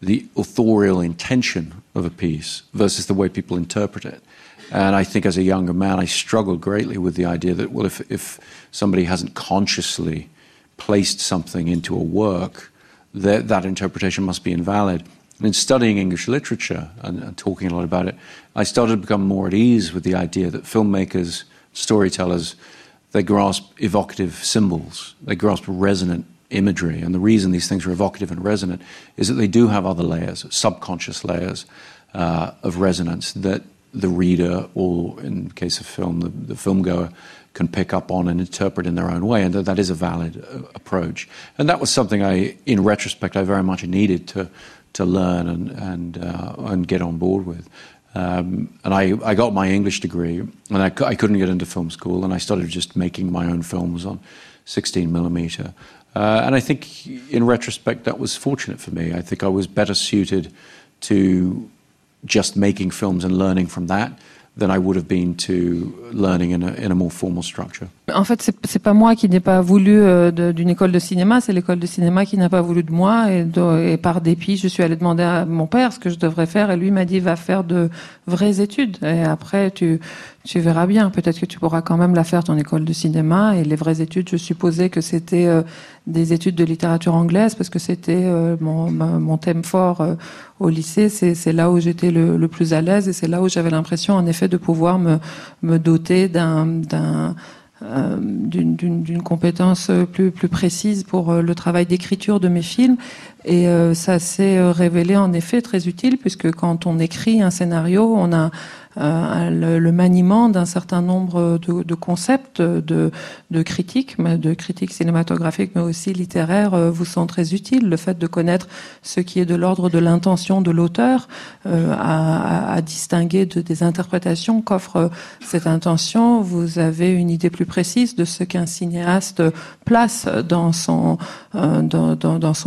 the authorial intention of a piece versus the way people interpret it. And I think as a younger man, I struggled greatly with the idea that, well, if, if somebody hasn't consciously placed something into a work, that, that interpretation must be invalid. And in studying English literature and, and, talking a lot about it, I started to become more at ease with the idea that filmmakers, storytellers, they grasp evocative symbols, they grasp resonant imagery. And the reason these things are evocative and resonant is that they do have other layers, subconscious layers uh, of resonance that the reader, or in the case of film, the, the filmgoer, can pick up on and interpret in their own way, and that, that is a valid uh, approach. And that was something I, in retrospect, I very much needed to to learn and and uh, and get on board with. Um, and I, I got my English degree, and I, I couldn't get into film school, and I started just making my own films on 16 millimeter. Uh, and I think, in retrospect, that was fortunate for me. I think I was better suited to just making films and learning from that than I would have been to learning in a, in a more formal structure. En fait, c'est pas moi qui n'ai pas voulu euh, d'une école de cinéma, c'est l'école de cinéma qui n'a pas voulu de moi. Et, et, par dépit, je suis allée demander à mon père ce que je devrais faire, et lui m'a dit va faire de vraies études. Et après, tu, tu verras bien. Peut-être que tu pourras quand même la faire ton école de cinéma. Et les vraies études, je supposais que c'était euh, des études de littérature anglaise parce que c'était euh, mon, mon, thème fort euh, au lycée. C'est là où j'étais le, le, plus à l'aise et c'est là où j'avais l'impression, en effet, de pouvoir me, me doter d'un euh, d'une compétence plus, plus précise pour le travail d'écriture de mes films. Et euh, ça s'est révélé en effet très utile puisque quand on écrit un scénario, on a le, le, maniement d'un certain nombre de, concepts, de, de, critiques, de critiques cinématographiques, mais aussi littéraires, vous sont très utiles. Le fait de connaître ce qui est de l'ordre de l'intention de l'auteur à, à, distinguer de, des interprétations qu'offre cette intention, vous avez une idée plus précise de ce qu'un cinéaste place dans son,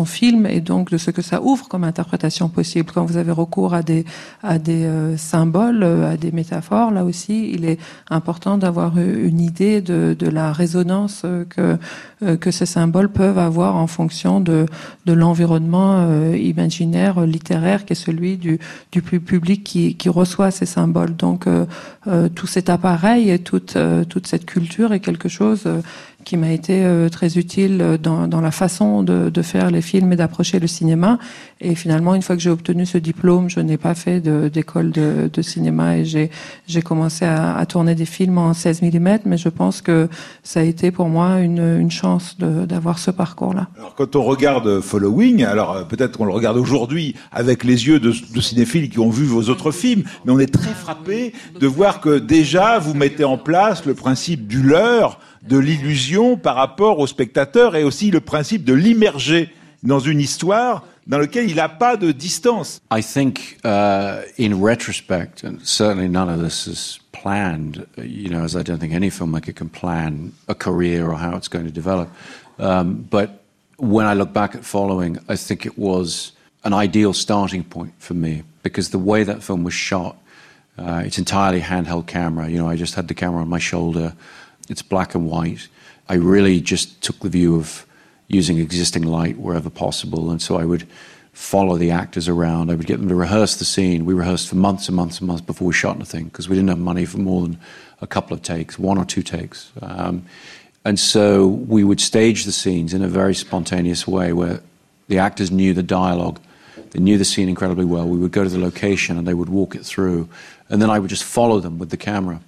film et donc de ce que ça ouvre comme interprétation possible. Quand vous avez recours à des, à des euh, symboles, euh, des métaphores, là aussi, il est important d'avoir une idée de, la résonance euh, que, que ces symboles peuvent avoir en fonction de, de l'environnement imaginaire, littéraire, qui est celui du, du public qui, qui reçoit ces symboles. Donc, tout cet appareil et toute, toute cette culture est quelque chose qui m'a été euh, très utile dans, dans, la façon de, faire les films et d'approcher le cinéma. Et finalement, une fois que j'ai obtenu ce diplôme, je n'ai pas fait d'école de, cinéma et j'ai commencé à, tourner des films en 16 mm, mais je pense que ça a été pour moi une, une chance d'avoir ce parcours-là. Alors quand on regarde Following, alors euh, peut-être qu'on le regarde aujourd'hui avec les yeux de, de cinéphiles qui ont vu vos autres films, mais on est très frappé de voir que déjà vous mettez en place le principe du leurre, de l'illusion par rapport au spectateur et aussi le principe de l'immerger dans une histoire dans laquelle il n'a pas de distance. I think, uh, in retrospect, and certainly none of this is planned, you know, as I don't think any filmmaker can plan a career or how it's going to develop. Um, but when I look back at Following, I think it was an ideal starting point for me because the way that film was shot, uh, it's entirely handheld camera. You know, I just had the camera on my shoulder. It's black and white. I really just took the view of using existing light wherever possible, and so I would follow the actors around. I would get them to rehearse the scene. We rehearsed for months and months and months before we shot anything because we didn't have money for more than a couple of takes, one or two takes. Um, and so we would stage the scenes in a very spontaneous way where the actors knew the dialogue, they knew the scene incredibly well. We would go to the location and they would walk it through, and then I would just follow them with the camera.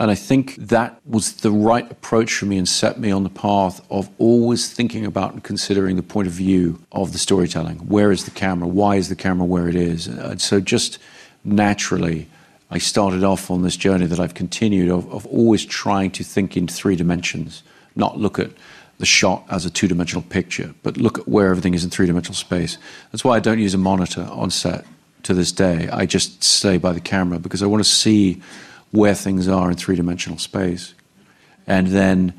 And I think that was the right approach for me and set me on the path of always thinking about and considering the point of view of the storytelling. Where is the camera? Why is the camera where it is? And so just naturally, I started off on this journey that I've continued of, of always trying to think in three dimensions, not look at the shot as a two dimensional picture, but look at where everything is in three dimensional space. That's why I don't use a monitor on set to this day. I just stay by the camera because I want to see where things are in three dimensional space, and then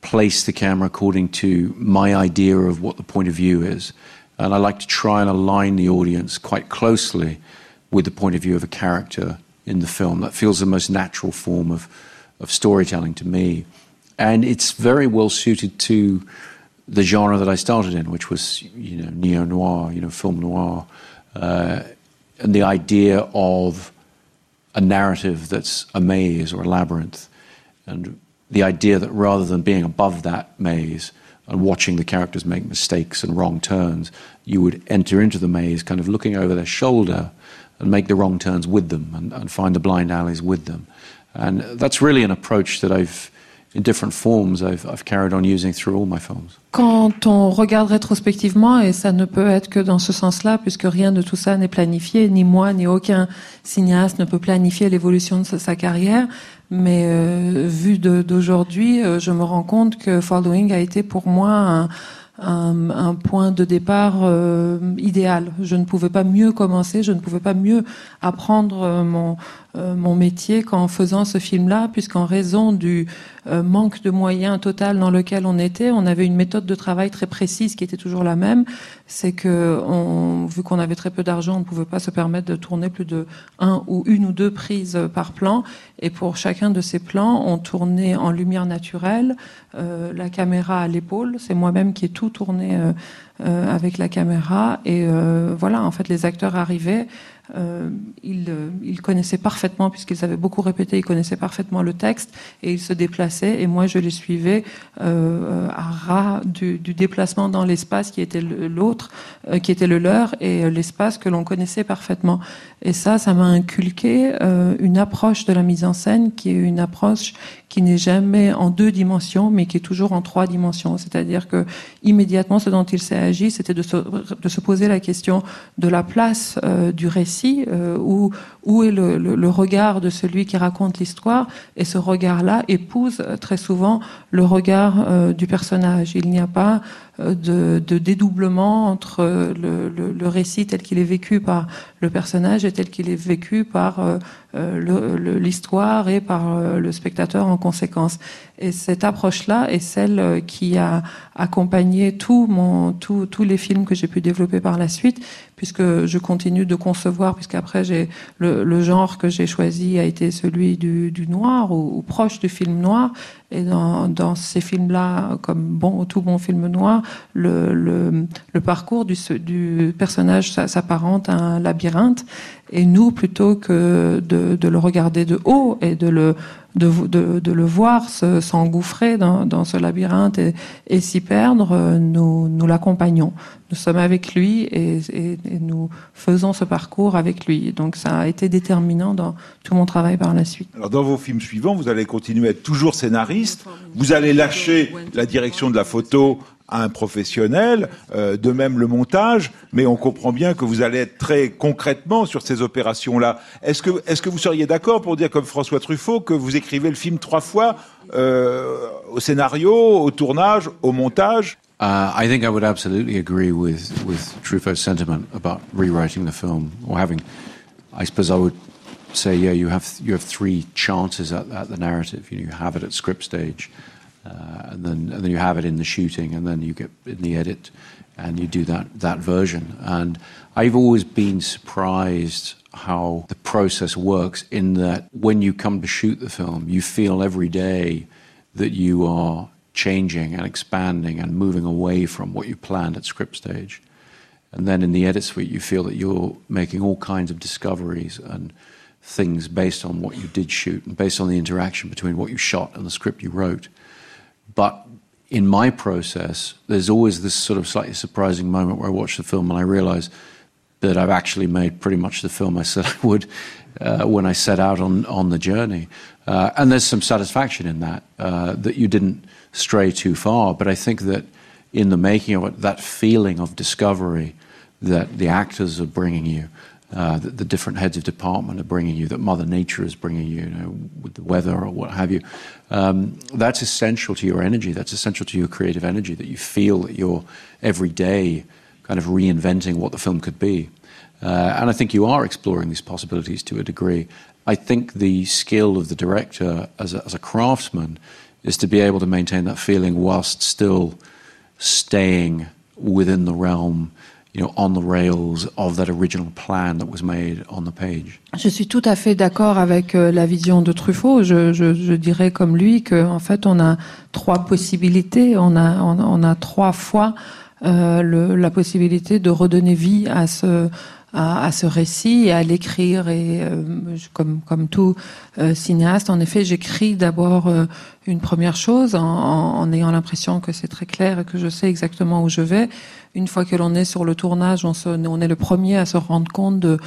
place the camera according to my idea of what the point of view is. And I like to try and align the audience quite closely with the point of view of a character in the film. That feels the most natural form of, of storytelling to me. And it's very well suited to the genre that I started in, which was, you know, neo noir, you know, film noir, uh, and the idea of a narrative that's a maze or a labyrinth. And the idea that rather than being above that maze and watching the characters make mistakes and wrong turns, you would enter into the maze kind of looking over their shoulder and make the wrong turns with them and, and find the blind alleys with them. And that's really an approach that I've Quand on regarde rétrospectivement, et ça ne peut être que dans ce sens-là, puisque rien de tout ça n'est planifié, ni moi, ni aucun cinéaste ne peut planifier l'évolution de sa, carrière, mais euh, vu d'aujourd'hui, euh, je me rends compte que Following a été pour moi un, point de départ euh, idéal. Je ne pouvais pas mieux commencer, je ne pouvais pas mieux apprendre mon métier qu'en faisant ce film-là, puisqu'en raison du euh, manque de moyens total dans lequel on était, on avait une méthode de travail très précise qui était toujours la même. C'est que, on, vu qu'on avait très peu d'argent, on ne pouvait pas se permettre de tourner plus de un ou une ou deux prises par plan. Et pour chacun de ces plans, on tournait en lumière naturelle, euh, la caméra à l'épaule. C'est moi-même qui ai tout tourné euh, avec la caméra. Et voilà, en fait, les acteurs arrivaient. Euh, ils, euh, connaissaient parfaitement, puisqu'ils avaient beaucoup répété, ils connaissaient parfaitement le texte et ils se déplaçaient. Et moi, je les suivais euh, à ras du, du, déplacement dans l'espace qui était l'autre, qui était le leur, et l'espace que l'on connaissait parfaitement. Et ça, ça m'a inculqué une approche de la mise en scène qui est une approche qui n'est jamais en deux dimensions, mais qui est toujours en trois dimensions. C'est-à-dire que immédiatement, ce dont il s'est agi, c'était de se, de se poser la question de la place euh, du récit, euh, où, où est le, le, le, regard de celui qui raconte l'histoire, et ce regard-là épouse euh, très souvent le regard du personnage. Il n'y a pas de, de, dédoublement entre le, le, le récit tel qu'il est vécu par le personnage et tel qu'il est vécu par l'histoire et par le spectateur en conséquence. Et cette approche-là est celle qui a accompagné tout tout, tous les films que j'ai pu développer par la suite, puisque je continue de concevoir, puisqu'après j'ai le, le, genre que j'ai choisi a été celui du, du noir ou, proche du film noir. Et dans, dans ces films-là, comme bon, tout bon film noir, le, le, le parcours du, du personnage s'apparente à un labyrinthe. Et nous, plutôt que de, le regarder de haut et de le, de, le voir s'engouffrer dans, ce labyrinthe et, s'y perdre, nous, l'accompagnons. Nous sommes avec lui et, et, nous faisons ce parcours avec lui. Donc ça a été déterminant dans tout mon travail par la suite. Alors dans vos films suivants, vous allez continuer à être toujours scénariste. Vous allez lâcher la direction de la photo à un professionnel, euh, de même le montage, mais on comprend bien que vous allez être très concrètement sur ces opérations-là. Est-ce que, est-ce que vous seriez d'accord pour dire, comme François Truffaut, que vous écrivez le film trois fois euh, au scénario, au tournage, au montage? Uh, I think I would absolutely agree with, with Truffaut's sentiment about rewriting the film or having. I suppose I would say, yeah, you have you have three chances at, at the narrative. You, know, you have it at script stage, Uh, and then and then you have it in the shooting, and then you get in the edit, and you do that that version. And I've always been surprised how the process works. In that, when you come to shoot the film, you feel every day that you are changing and expanding and moving away from what you planned at script stage. And then in the edit suite, you feel that you're making all kinds of discoveries and things based on what you did shoot and based on the interaction between what you shot and the script you wrote. But in my process, there's always this sort of slightly surprising moment where I watch the film and I realize that I've actually made pretty much the film I [LAUGHS] said I would uh, when I set out on, on the journey. Uh, and there's some satisfaction in that, uh, that you didn't stray too far. But I think that in the making of it, that feeling of discovery that the actors are bringing you, that the different heads of department are bringing you, that Mother Nature is bringing you, you know, with the weather or what have you, um, that's essential to your energy. That's essential to your creative energy, that you feel that you're every day kind of reinventing what the film could be. Uh, and I think you are exploring these possibilities to a degree. I think the skill of the director as a, as a craftsman is to be able to maintain that feeling whilst still staying within the realm you know, on the rails of that original plan that was made on the page. Je suis tout à fait d'accord avec euh, la vision de Truffaut. Je, dirais comme lui que en fait on a trois possibilités. On a trois fois euh, la possibilité de redonner vie à ce récit et à l'écrire. Et euh, comme, tout cinéaste, en effet, j'écris d'abord une première chose en ayant l'impression que c'est très clair et que je sais exactement où je vais. Une fois que l'on est sur le tournage, on, est le premier à se rendre compte de,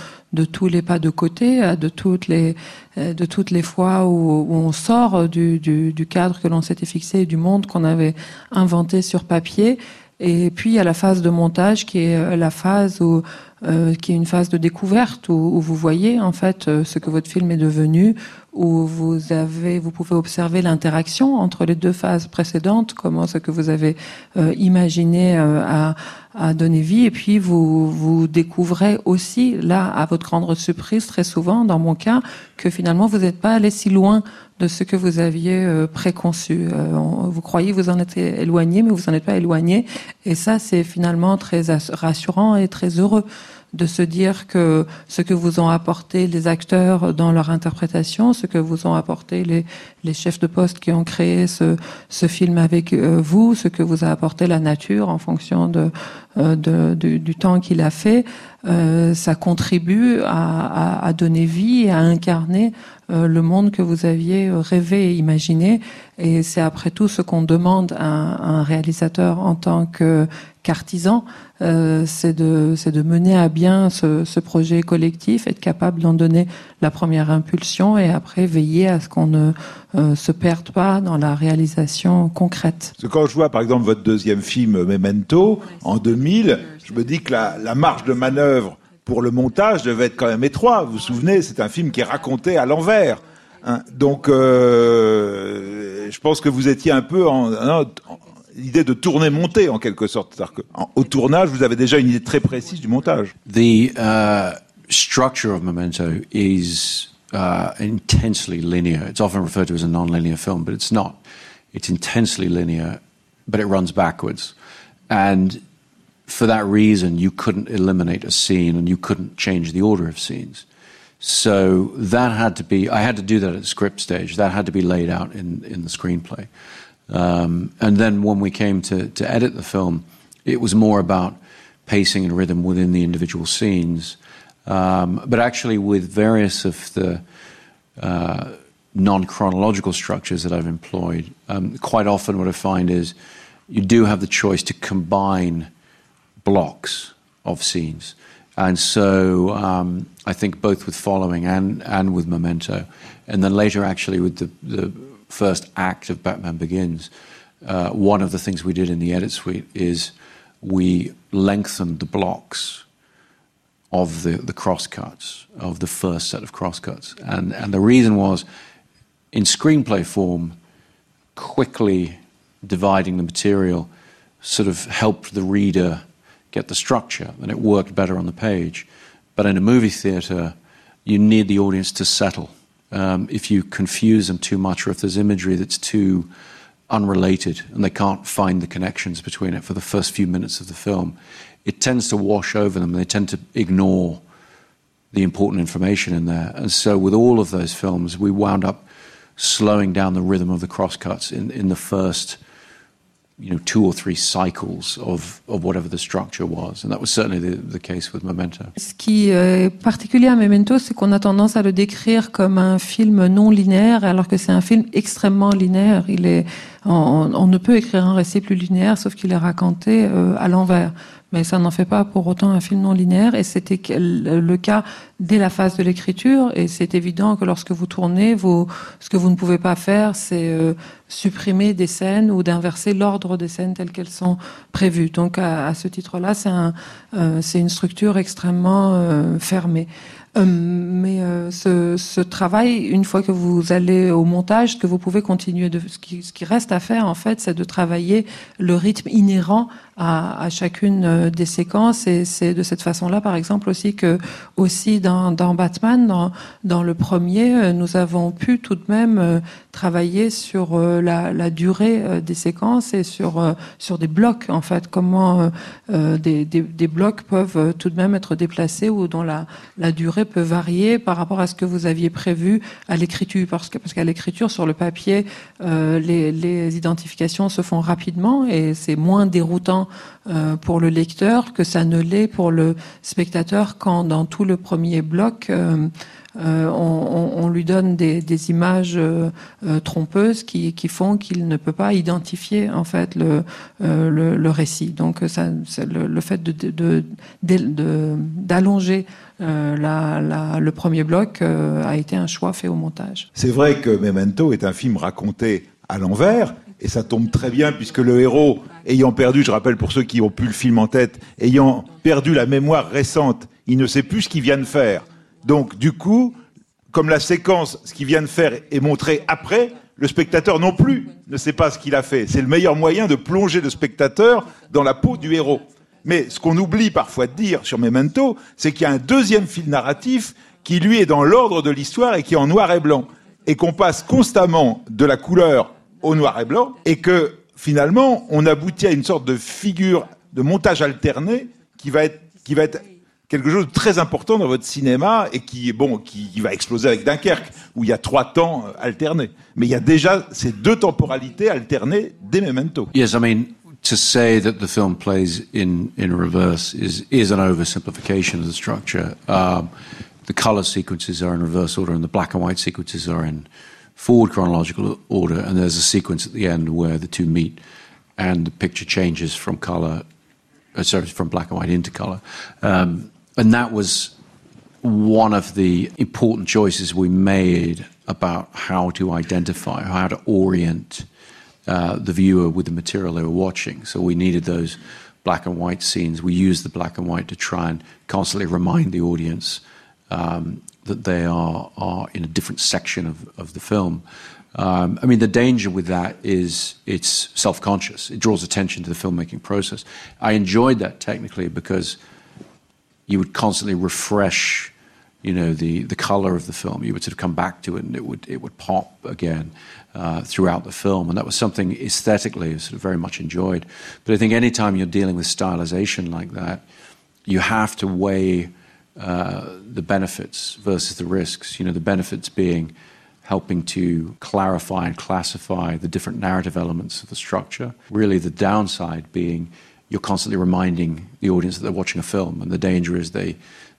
tous les pas de côté, de toutes les, de toutes les fois où, on sort du, cadre que l'on s'était fixé, du monde qu'on avait inventé sur papier. Et puis il y a la phase de montage qui est la phase où euh, qui est une phase de découverte où, où vous voyez en fait euh, ce que votre film est devenu, où vous avez, vous pouvez observer l'interaction entre les deux phases précédentes, comment ce que vous avez euh, imaginé a, a donné vie, et puis vous vous découvrez aussi là à votre grande surprise très souvent, dans mon cas, que finalement vous n'êtes pas allé si loin de ce que vous aviez euh, préconçu. Euh, vous croyez vous en êtes éloigné, mais vous en êtes pas éloigné. Et ça, c'est finalement très rassurant et très heureux de se dire que ce que vous ont apporté les acteurs dans leur interprétation, ce que vous ont apporté les, les chefs de poste qui ont créé ce, ce film avec euh, vous, ce que vous a apporté la nature en fonction de, euh, de, de du temps qu'il a fait, euh, ça contribue à, à, à, donner vie et à incarner euh, le monde que vous aviez rêvé et imaginé. Et c'est après tout ce qu'on demande à, un réalisateur en tant que qu'artisan, c'est de, de mener à bien ce, ce, projet collectif, être capable d'en donner la première impulsion et après veiller à ce qu'on ne euh, se perde pas dans la réalisation concrète. Parce que quand je vois par exemple votre deuxième film Memento en 2000, je me dis que la, la marge de manœuvre pour le montage devait être quand même étroite. Vous vous souvenez, c'est un film qui est raconté à l'envers. Hein. Donc, euh, je pense que vous étiez un peu en, en, en l'idée de en quelque sorte. C'est-à-dire qu'au tournage, vous avez déjà une idée très précise du montage. The uh, structure of Memento is uh, intensely linear. It's often referred to as a non-linear film, but it's not. It's intensely linear, but it runs backwards. And for that reason, you couldn't eliminate a scene and you couldn't change the order of scenes. So that had to be, I had to do that at script stage. That had to be laid out in, in the screenplay. Um, and then when we came to, to edit the film, it was more about pacing and rhythm within the individual scenes. Um, but actually, with various of the uh, non chronological structures that I've employed, um, quite often what I find is you do have the choice to combine blocks of scenes. And so um, I think both with Following and, and with Memento, and then later actually with the, the first act of Batman Begins, uh, one of the things we did in the edit suite is we lengthened the blocks of the, the crosscuts, of the first set of crosscuts. And, and the reason was in screenplay form, quickly dividing the material sort of helped the reader get the structure and it worked better on the page. But in a movie theater, you need the audience to settle. Um, if you confuse them too much or if there's imagery that's too unrelated and they can't find the connections between it for the first few minutes of the film, it tends to wash over them. They tend to ignore the important information in there. And so, with all of those films, we wound up slowing down the rhythm of the crosscuts in, in the first you know, two or three cycles of, of whatever the structure was. And that was certainly the, the case with Memento. Ce qui est particulier à Memento, c'est qu'on a tendance à le décrire comme un film non linéaire, alors que c'est un film extrêmement linéaire. On, ne peut écrire un récit plus linéaire, sauf qu'il est raconté euh, à l'envers mais ça n'en fait pas pour autant un film non linéaire. Et c'était le cas dès la phase de l'écriture. Et c'est évident que lorsque vous tournez, ce que vous ne pouvez pas faire, c'est euh, supprimer des scènes ou d'inverser l'ordre des scènes telles qu'elles sont prévues. Donc à, ce titre-là, c'est euh, une structure extrêmement euh, fermée. Mais ce, travail, une fois que vous allez au montage, que vous pouvez continuer de, ce qui, reste à faire en fait, c'est de travailler le rythme inhérent à, chacune euh, des séquences. Et c'est de cette façon-là, par exemple, aussi que aussi dans, Batman, dans, le premier, nous avons pu tout de même travailler sur la, la durée des séquences et sur sur des blocs en fait, comment des, des, des, blocs peuvent tout de même être déplacés ou dont la, la durée peut varier par rapport à ce que vous aviez prévu à l'écriture, parce que parce qu'à l'écriture sur le papier, euh, les, les, identifications se font rapidement et c'est moins déroutant euh, pour le lecteur que ça ne l'est pour le spectateur quand dans tout le premier bloc euh, euh, on, lui donne des, images euh, euh, trompeuses qui, font qu'il ne peut pas identifier en fait le, récit. Donc le, fait d'allonger le premier bloc a été un choix fait au montage. C'est vrai que Memento est un film raconté à l'envers. Et ça tombe très bien puisque le héros, ayant perdu, je rappelle pour ceux qui ont pu le film en tête, ayant perdu la mémoire récente, il ne sait plus ce qu'il vient de faire. Donc, du coup, comme la séquence, ce qu'il vient de faire est montré après, le spectateur non plus ne sait pas ce qu'il a fait. C'est le meilleur moyen de plonger le spectateur dans la peau du héros. Mais ce qu'on oublie parfois de dire sur Memento, c'est qu'il y a un deuxième fil narratif qui, lui, est dans l'ordre de l'histoire et qui est en noir et blanc. Et qu'on passe constamment de la couleur au noir et blanc et que, finalement, on aboutit à une sorte de figure de montage alterné qui va être, qui va être quelque chose de très important dans votre cinéma et qui, bon, qui, qui va exploser avec Dunkerque, où il y a trois temps euh, alternés. Mais il y a déjà ces deux temporalités alternées dès Memento. Yes, I mean, to say that the film plays in, in reverse is, is an oversimplification of the structure. Um, the color sequences are in reverse order and the black and white sequences are in forward chronological order and there's a sequence at the end where the two meet and the picture changes from color uh, sorry, from black and white into color. Um, and that was one of the important choices we made about how to identify, how to orient uh, the viewer with the material they were watching. So we needed those black and white scenes. We used the black and white to try and constantly remind the audience um, that they are, are in a different section of, of the film. Um, I mean, the danger with that is it's self conscious. It draws attention to the filmmaking process. I enjoyed that technically because you would constantly refresh you know the the color of the film. You would sort of come back to it, and it would it would pop again uh, throughout the film, and that was something aesthetically sort of very much enjoyed. But I think anytime you're dealing with stylization like that, you have to weigh uh, the benefits versus the risks. You know, the benefits being helping to clarify and classify the different narrative elements of the structure. Really, the downside being you're constantly reminding the audience that they're watching a film, and the danger is they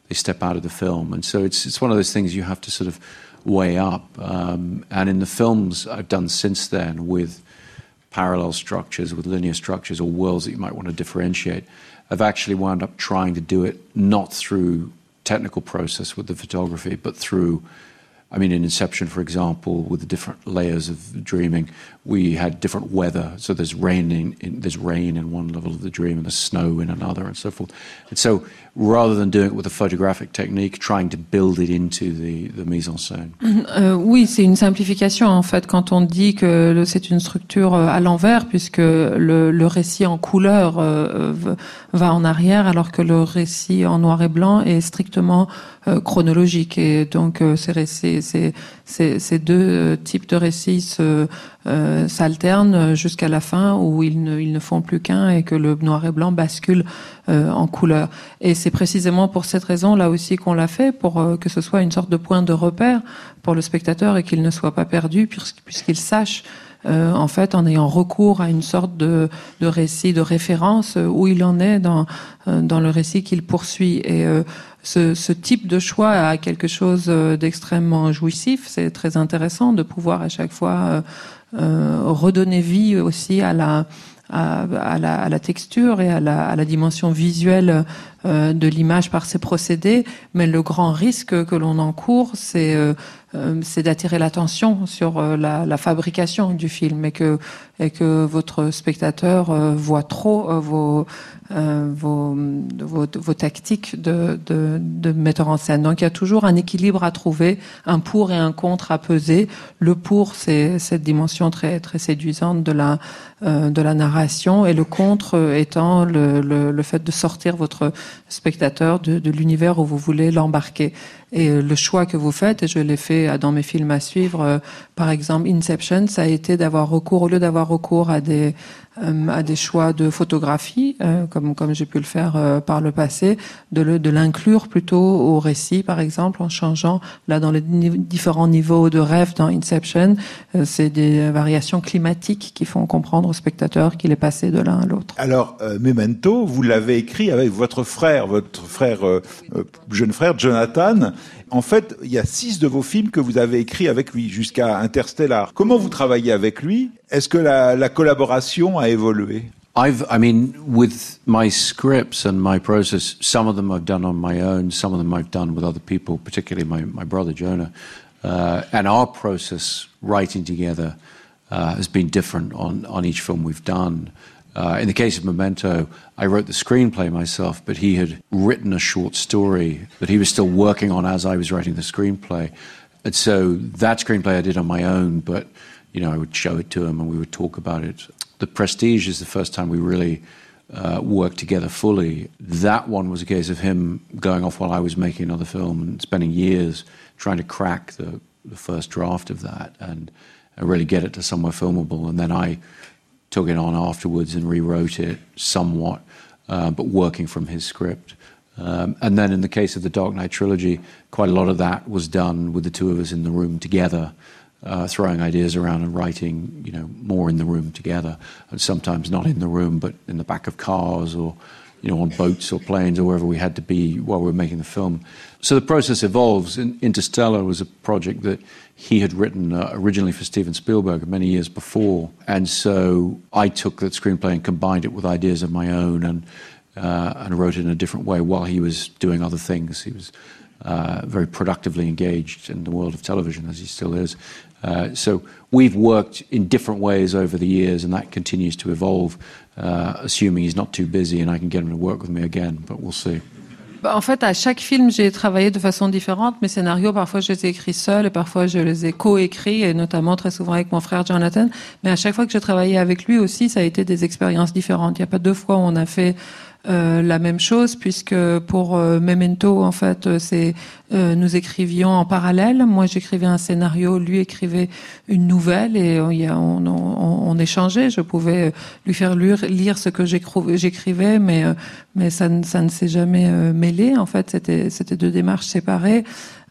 they step out of the film. And so it's it's one of those things you have to sort of weigh up. Um, and in the films I've done since then with parallel structures, with linear structures, or worlds that you might want to differentiate, I've actually wound up trying to do it not through technical process with the photography, but through I mean, in Inception, for example, with the different layers of dreaming, we had different weather. So there's rain in, in, there's rain in one level of the dream, and there's snow in another, and so forth. And so, rather than doing it with a photographic technique, trying to build it into the, the mise en scène. Euh, oui, c'est une simplification en fait quand on dit que c'est une structure euh, à l'envers, puisque le, le, récit en couleur euh, va en arrière, alors que le récit en noir et blanc est strictement euh, chronologique. Et donc, euh, ces récits ces, deux euh, types de récits euh, s'alternent jusqu'à la fin où ils ne, ils ne font plus qu'un et que le noir et blanc bascule euh, en couleur. Et c'est précisément pour cette raison là aussi qu'on l'a fait, pour que ce soit une sorte de point de repère pour le spectateur et qu'il ne soit pas perdu puisqu'il sache en fait, en ayant recours à une sorte de, récit de référence où il en est dans, dans le récit qu'il poursuit. Et ce, type de choix a quelque chose euh, d'extrêmement jouissif. C'est très intéressant de pouvoir à chaque fois euh, euh, redonner vie aussi à, la, texture et à la, dimension visuelle de l'image par ces procédés. Mais le grand risque que l'on encourt, c'est c'est d'attirer l'attention sur la, fabrication du film et que, et que votre spectateur voit trop vos, euh, vos, vos, tactiques de, de, de, metteur en scène. Donc il y a toujours un équilibre à trouver, un pour et un contre à peser. Le pour, c'est cette dimension très très séduisante de la euh, de la narration, et le contre étant le, le, le fait de sortir votre spectateur de, de l'univers où vous voulez l'embarquer. Et euh, le choix que vous faites, et je l'ai fait dans mes films à suivre, par exemple Inception, ça a été d'avoir recours au lieu d'avoir recours à des euh, à des choix de photographie, euh, comme, comme j'ai pu le faire euh, par le passé, de, de l'inclure plutôt au récit, par exemple, en changeant, là, dans les différents niveaux de rêve dans Inception, c'est des variations climatiques qui font comprendre au spectateur qu'il est passé de l'un à l'autre. Alors, Memento, vous l'avez écrit avec votre frère, votre frère, jeune frère, Jonathan. En fait, il y a six de vos films que vous avez écrits avec lui, jusqu'à Interstellar. Comment vous travaillez avec lui? Est-ce que la, la collaboration a évolué? I've, I mean, with my scripts and my process, some of them I've done on my own, some of them I've done with other people, particularly my, my brother Jonah. Uh, and our process writing together uh, has been different on, on each film we've done. Uh, in the case of Memento, I wrote the screenplay myself, but he had written a short story that he was still working on as I was writing the screenplay. And so that screenplay I did on my own, but you know, I would show it to him and we would talk about it. The Prestige is the first time we really uh, worked together fully. That one was a case of him going off while I was making another film and spending years trying to crack the, the first draft of that and, and really get it to somewhere filmable. And then I took it on afterwards and rewrote it somewhat, uh, but working from his script. Um, and then in the case of the Dark Knight trilogy, quite a lot of that was done with the two of us in the room together, uh, throwing ideas around and writing, you know, more in the room together, and sometimes not in the room, but in the back of cars or, you know, on boats or planes or wherever we had to be while we were making the film. So the process evolves. In, Interstellar was a project that he had written uh, originally for Steven Spielberg many years before. And so I took that screenplay and combined it with ideas of my own and, uh, and wrote it in a different way while he was doing other things. He was uh, very productively engaged in the world of television, as he still is. Uh, so we've worked in different ways over the years, and that continues to evolve, uh, assuming he's not too busy and I can get him to work with me again, but we'll see. Bah, en fait, à chaque film, j'ai travaillé de façon différente. Mes scénarios, parfois, je les ai écrits seuls et parfois, je les ai co-écrits, et notamment très souvent avec mon frère Jonathan. Mais à chaque fois que j'ai travaillé avec lui aussi, ça a été des expériences différentes. Il n'y a pas deux fois où on a fait euh, la même chose puisque pour euh, Memento en fait euh, c'est nous écrivions en parallèle. Moi j'écrivais un scénario lui écrivait une nouvelle et on, on, on, on, échangeait. Je pouvais lui faire lire, lire ce que j'écrivais mais mais ça, ça ne s'est jamais mêlé. En fait c'était c'était deux démarches séparées.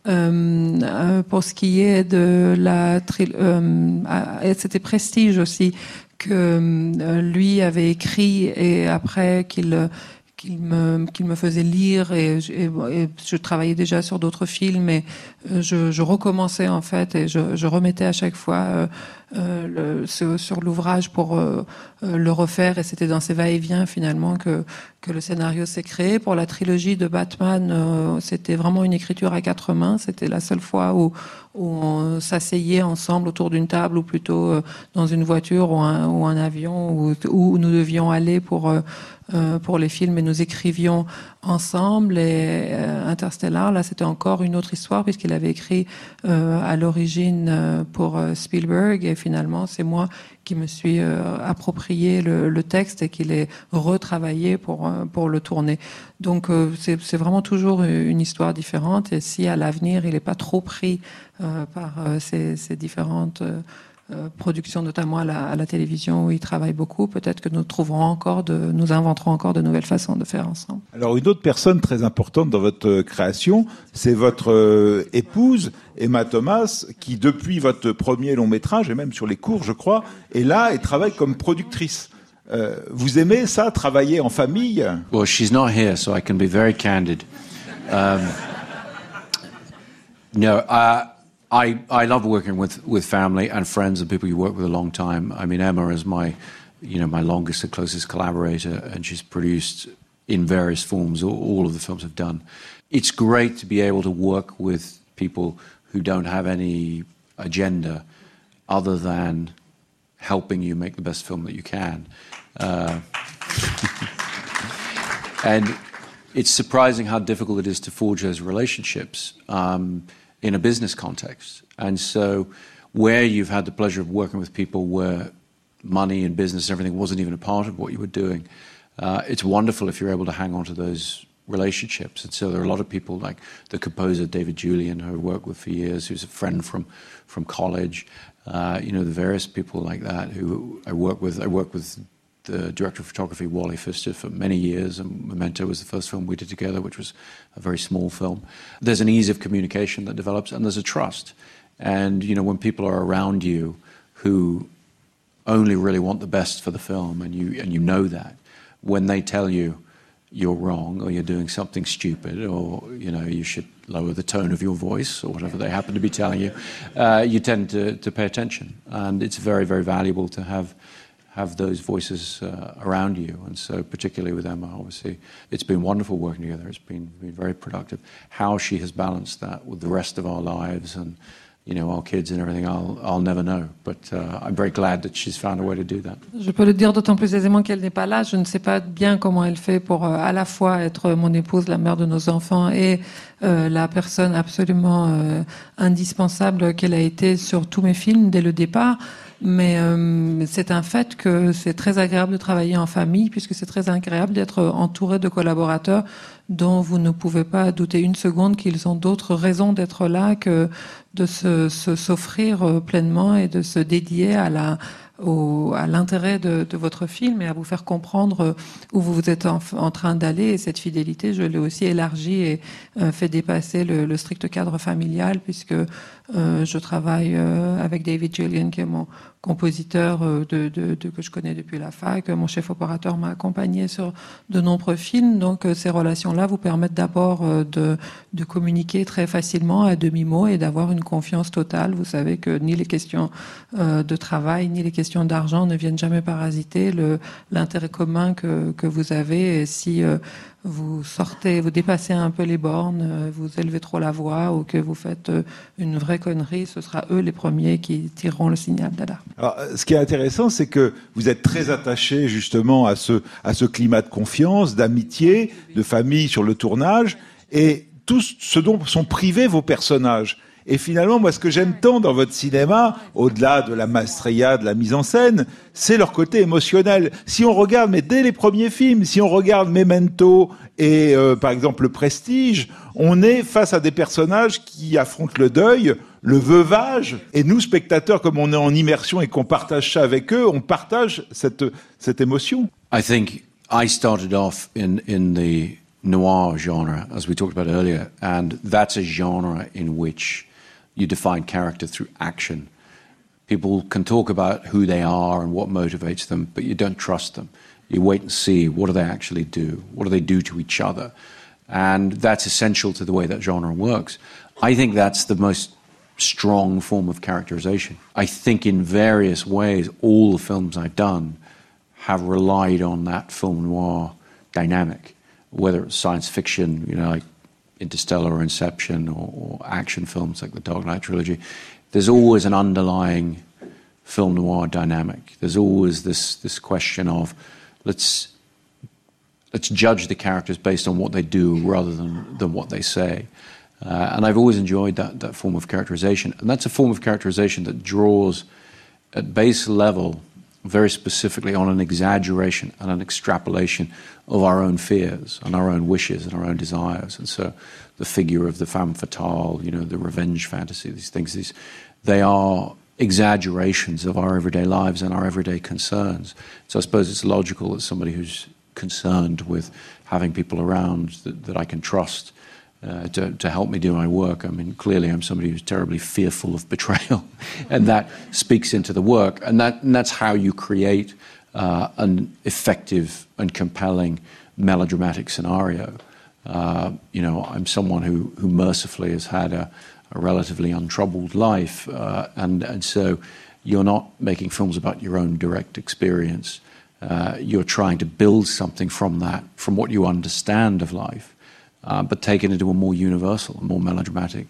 Euh, pour ce qui est de la euh, c'était Prestige aussi que euh, lui avait écrit et après qu'il qu'il me, qu'il me faisait lire et, je travaillais déjà sur d'autres films et euh, je, recommençais en fait et je, remettais à chaque fois euh, euh, sur l'ouvrage pour euh, euh, le refaire et c'était dans ces va-et-vient finalement que, que le scénario s'est créé. Pour la trilogie de Batman, c'était vraiment une écriture à quatre mains. C'était la seule fois où, où on s'asseyait ensemble autour d'une table ou plutôt dans une voiture ou un, ou un avion où, où, nous devions aller pour pour les films et nous écrivions ensemble et Interstellar là c'était encore une autre histoire puisqu'il avait écrit à l'origine pour Spielberg et finalement, c'est moi qui me suis euh, approprié le, texte et qui l'ai retravaillé pour, euh, pour le tourner. Donc, euh, c'est vraiment toujours une histoire différente. Et si à l'avenir, il n'est pas trop pris par ces, ces différentes euh, production notamment à la, à la, télévision où ils travaillent beaucoup. Peut-être que nous trouverons encore, de, nous inventerons encore de nouvelles façons de faire ensemble. Alors une autre personne très importante dans votre création, c'est votre euh, épouse Emma Thomas, qui depuis votre premier long métrage et même sur les cours, je crois, est là et travaille comme productrice. Euh, vous aimez ça, travailler en famille? Well, she's not here, so I can be very candid. Um, no, uh, I, I love working with, with family and friends and people you work with a long time. I mean, Emma is my, you know, my longest and closest collaborator, and she's produced in various forms all, all of the films I've done. It's great to be able to work with people who don't have any agenda other than helping you make the best film that you can. Uh, [LAUGHS] and it's surprising how difficult it is to forge those relationships. Um, in a business context. And so, where you've had the pleasure of working with people where money and business and everything wasn't even a part of what you were doing, uh, it's wonderful if you're able to hang on to those relationships. And so, there are a lot of people like the composer David Julian, who I worked with for years, who's a friend from from college. Uh, you know, the various people like that who I work with. I work with the director of photography, Wally Pfister, for many years. And Memento was the first film we did together, which was a very small film. There's an ease of communication that develops, and there's a trust. And you know, when people are around you who only really want the best for the film, and you and you know that, when they tell you you're wrong or you're doing something stupid or you know you should lower the tone of your voice or whatever they happen to be telling you, uh, you tend to, to pay attention, and it's very very valuable to have have those voices uh, around you. And so, particularly with Emma, obviously, it's been wonderful working together. It's been, been very productive. How she has balanced that with the rest of our lives and you know, our kids and everything, I'll, I'll never know. But uh, I'm very glad that she's found a way to do that. Je peux le dire d'autant plus aisément qu'elle n'est pas là. Je ne sais pas bien comment elle fait pour euh, à la fois être mon épouse, la mère de nos enfants et euh, la personne absolument euh, indispensable qu'elle a été sur tous mes films dès le départ. Mais euh, c'est un fait que c'est très agréable de travailler en famille, puisque c'est très agréable d'être entouré de collaborateurs dont vous ne pouvez pas douter une seconde qu'ils ont d'autres raisons d'être là que de se s'offrir euh, pleinement et de se dédier à la au, à l'intérêt de, de, votre film et à vous faire comprendre euh, où vous êtes en, en train d'aller. Et cette fidélité, je l'ai aussi élargie et fait dépasser le, le, strict cadre familial, puisque euh, je travaille euh, avec David Julian, qui est mon compositeur euh, de, de, de, que je connais depuis la fac. Mon chef opérateur m'a accompagné sur de nombreux films. Donc ces relations-là vous permettent d'abord de, de, communiquer très facilement à demi-mot et d'avoir une confiance totale. Vous savez que ni les questions de travail, ni les questions d'argent ne viennent jamais parasiter l'intérêt commun que, que, vous avez. Et si euh, vous sortez, vous dépassez un peu les bornes, euh, vous élevez trop la voix ou que vous faites euh, une vraie connerie, ce sera eux les premiers qui tireront le signal d'alarme. Alors, ce qui est intéressant, c'est que vous êtes très attaché justement à ce, à ce climat de confiance, d'amitié, de famille sur le tournage, et tout ce dont sont privés vos personnages. Et finalement, moi, ce que j'aime tant dans votre cinéma, au-delà de la maestria, de la mise en scène, c'est leur côté émotionnel. Si on regarde, mais dès les premiers films, si on regarde Memento et euh, par exemple Le Prestige, on est face à des personnages qui affrontent le deuil, le veuvage, et nous, spectateurs, comme on est en immersion et qu'on partage ça avec eux, on partage cette, cette émotion. I think I started off in, in the noir genre, as we talked about earlier, and that's a genre in which you define character through action. People can talk about who they are and what motivates them, but you don't trust them. You wait and see what do they actually do? What do they do to each other? And that's essential to the way that genre works. I think that's the most strong form of characterization. I think in various ways, all the films I've done have relied on that film noir dynamic, whether it's science fiction, you know, like Interstellar or Inception or, or, action films like the Dark Knight trilogy, there's always an underlying film noir dynamic. There's always this this question of let's let's judge the characters based on what they do rather than than what they say. Uh, and I've always enjoyed that that form of characterization, and that's a form of characterization that draws at base level very specifically on an exaggeration and an extrapolation of our own fears and our own wishes and our own desires. And so the figure of the femme fatale, you know, the revenge fantasy, these things, these, they are exaggerations of our everyday lives and our everyday concerns. So I suppose it's logical that somebody who's concerned with having people around that, that I can trust to, to help me do my work. I mean, clearly I'm somebody who's terribly fearful of [LAUGHS] betrayal, and that speaks into the work. And, that, and that's how you create uh, an effective and compelling melodramatic scenario. Uh, you know, I'm someone who, who mercifully has had a, a relatively untroubled life, uh, and, and so you're not making films about your own direct experience. Uh, you're trying to build something from that, from what you understand of life uh, but taken into a more universal, more melodramatic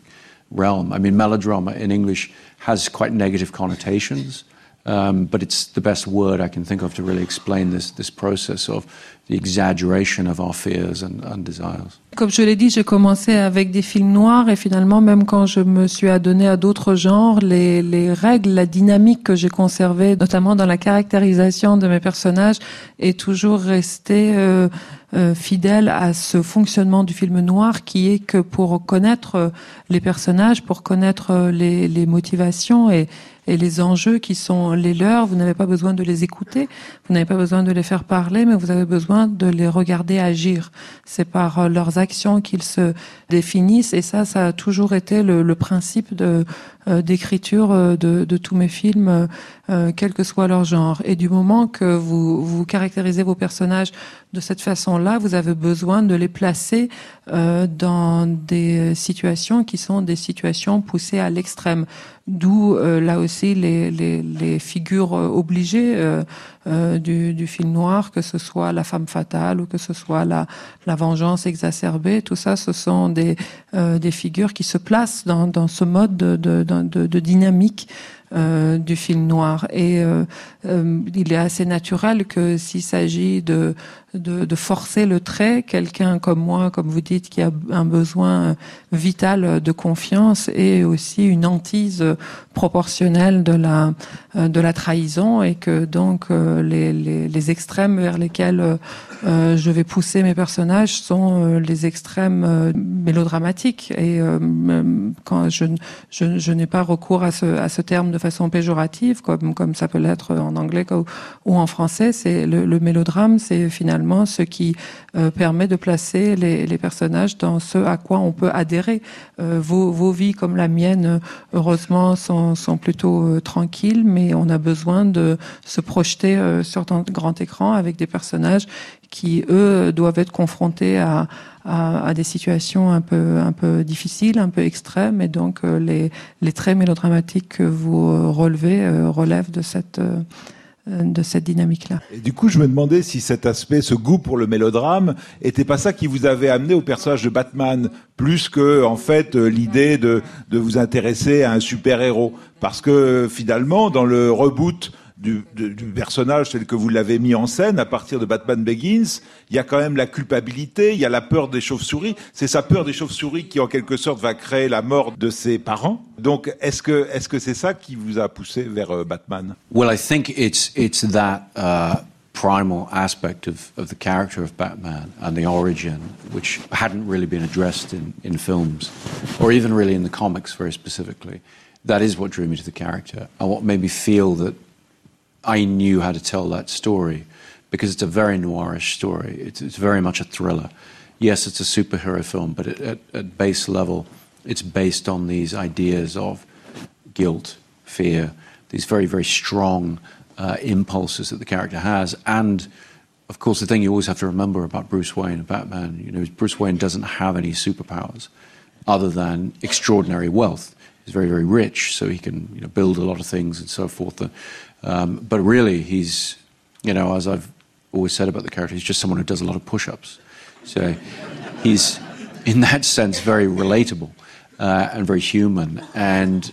realm. I mean, melodrama in English has quite negative connotations, um, but it's the best word I can think of to really explain this, this process of the exaggeration of our fears and, and desires. Comme je l'ai dit, j'ai commencé avec des films noirs et finalement, même quand je me suis adonné à d'autres genres, les, les règles, la dynamique que j'ai conservée, notamment dans la caractérisation de mes personnages, est toujours restée euh, euh, fidèle à ce fonctionnement du film noir qui est que pour connaître euh, les personnages, pour connaître les, les motivations et, et les enjeux qui sont les leurs, vous n'avez pas besoin de les écouter, vous n'avez pas besoin de les faire parler, mais vous avez besoin de les regarder agir. C'est par euh, leurs actions qu'ils se définissent, et ça, ça a toujours été le, principe de d'écriture euh, de, tous mes films, euh, quel que soit leur genre. Et du moment que vous, vous caractérisez vos personnages de cette façon-là, vous avez besoin de les placer euh, dans des situations qui sont des situations poussées à l'extrême. D'où euh, là aussi les, les, figures obligées euh, du, du, film noir, que ce soit la femme fatale ou que ce soit la, la vengeance exacerbée. Tout ça, ce sont des, des figures qui se placent dans, dans ce mode de, de, de, dynamique euh, du film noir. Et euh, euh, il est assez naturel que s'il s'agit de, de, de, forcer le trait, quelqu'un comme moi, comme vous dites, qui a un besoin vital de confiance et aussi une hantise proportionnelle de la, de la trahison et que donc les, les, les extrêmes vers lesquels euh, je vais pousser mes personnages sont euh, les extrêmes euh, mélodramatiques. Et quand je, je, je n'ai pas recours à ce, à ce terme de façon péjorative comme comme ça peut l'être en anglais ou en français c'est le, le mélodrame c'est finalement ce qui euh, permet de placer les, personnages dans ce à quoi on peut adhérer. Euh, vos, vies comme la mienne, heureusement, sont, plutôt euh, tranquilles, mais on a besoin de se projeter sur un grand écran avec des personnages qui, eux, doivent être confrontés à, des situations un peu, difficiles, un peu extrêmes, et donc les, les traits mélodramatiques que vous relevez relèvent de cette de cette dynamique-là. Du coup, je me demandais si cet aspect, ce goût pour le mélodrame, était pas ça qui vous avait amené au personnage de Batman, plus que en fait euh, l'idée de, de vous intéresser à un super héros, parce que finalement, dans le reboot du, personnage tel que vous l'avez mis en scène à partir de Batman Begins, il y a quand même la culpabilité, il y a la peur des chauves-souris. C'est sa peur des chauves-souris qui, en quelque sorte, va créer la mort de ses parents. Donc, est-ce que est-ce que c'est ça qui vous a poussé vers euh, Batman? Well, I think it's it's that. Uh... primal aspect of, of the character of Batman and the origin, which hadn't really been addressed in, in films, or even really in the comics very specifically. That is what drew me to the character, and what made me feel that I knew how to tell that story because it's a very noirish story. It's, it's very much a thriller. Yes, it's a superhero film, but it, at, at base level, it's based on these ideas of guilt, fear, these very, very strong uh, impulses that the character has. And of course, the thing you always have to remember about Bruce Wayne and Batman, you know, Bruce Wayne doesn't have any superpowers other than extraordinary wealth. He's very, very rich, so he can you know, build a lot of things and so forth. Um, but really, he's, you know, as I've always said about the character, he's just someone who does a lot of push ups. So he's, in that sense, very relatable uh, and very human. And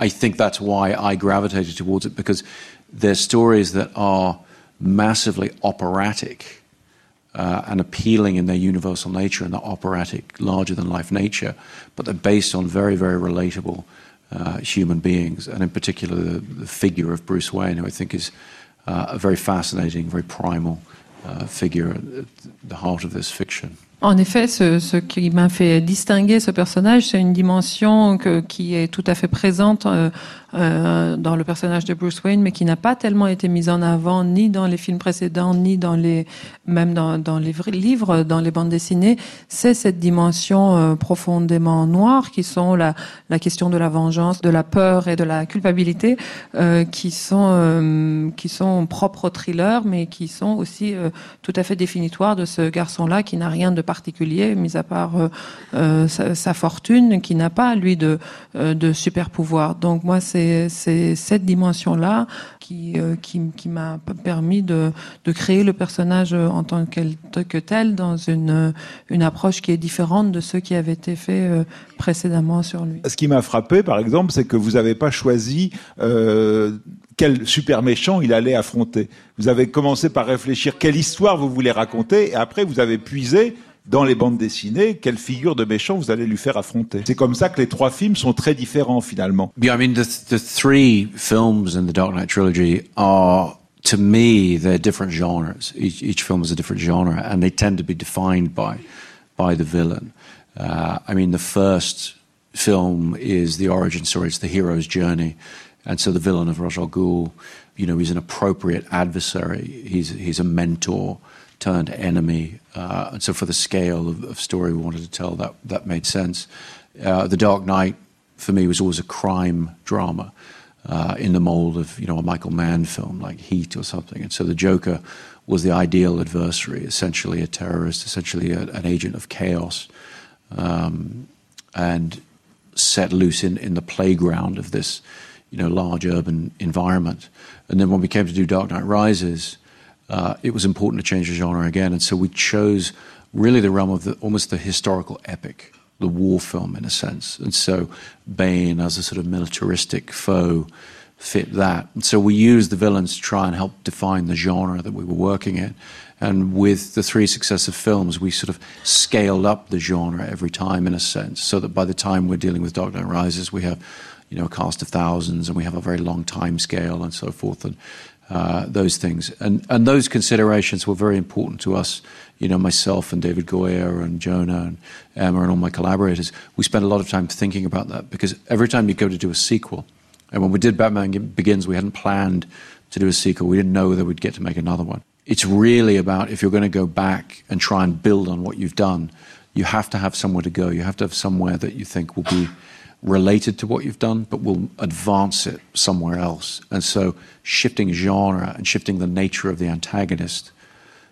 I think that's why I gravitated towards it because they're stories that are massively operatic. Uh, and appealing in their universal nature and their operatic, larger than life nature, but they're based on very, very relatable human beings, and in particular the, figure of Bruce Wayne, who I think is uh, a very fascinating, very primal uh, figure at the heart of this fiction. En effet, ce, qui m'a fait distinguer ce personnage, c'est une dimension qui est tout à fait présente euh, dans le personnage de Bruce Wayne, mais qui n'a pas tellement été mise en avant ni dans les films précédents, ni dans les même dans, dans les livres, dans les bandes dessinées. C'est cette dimension euh, profondément noire qui sont la, la question de la vengeance, de la peur et de la culpabilité, euh, qui sont euh, qui sont propres au thriller, mais qui sont aussi euh, tout à fait définitoires de ce garçon-là qui n'a rien de particulier, mis à part sa, sa, fortune, qui n'a pas, lui, de, de super pouvoir. Donc moi, c'est cette dimension-là qui, qui, qui m'a permis de, de créer le personnage en tant que, tel dans une, une approche qui est différente de ceux qui avaient été faits précédemment sur lui. Ce qui m'a frappé, par exemple, c'est que vous n'avez pas choisi euh, quel super méchant il allait affronter. Vous avez commencé par réfléchir quelle histoire vous voulez raconter, et après vous avez puisé dans les bandes dessinées, quelle figure de méchant vous allez lui faire affronter. C'est comme ça que les trois films sont très différents finalement. Yeah, I mean the, the three films in the Dark Knight trilogy are to me they're different genres. Each, each film is a different genre and they tend to be defined by by the villain. Uh, I mean the first film is the origin story, it's the hero's journey. And so the villain of Rajal Ghul, you know, he's an appropriate adversary. He's he's a mentor turned enemy. Uh, and so, for the scale of, of, story we wanted to tell, that that made sense. Uh, the Dark Knight, for me, was always a crime drama uh, in the mold of you know a Michael Mann film like Heat or something. And so, the Joker was the ideal adversary, essentially a terrorist, essentially a, an agent of chaos, um, and set loose in, in the playground of this you know large urban environment. And then when we came to do Dark Knight Rises Uh, it was important to change the genre again. And so we chose really the realm of the, almost the historical epic, the war film in a sense. And so Bane as a sort of militaristic foe fit that. And so we used the villains to try and help define the genre that we were working in. And with the three successive films, we sort of scaled up the genre every time in a sense, so that by the time we're dealing with Dark Knight Rises, we have, you know, a cast of thousands and we have a very long time scale and so forth. Uh, those things. And, and those considerations were very important to us, you know, myself and David Goyer and Jonah and Emma and all my collaborators. We spent a lot of time thinking about that because every time you go to do a sequel, and when we did Batman Begins, we hadn't planned to do a sequel. We didn't know that we'd get to make another one. it's really about if you're going to go back and try and build on what you've done, you have to have somewhere to go. You have to have somewhere that you think will be related to what you've done, but will advance it somewhere else. And so shifting genre and shifting the nature of the antagonist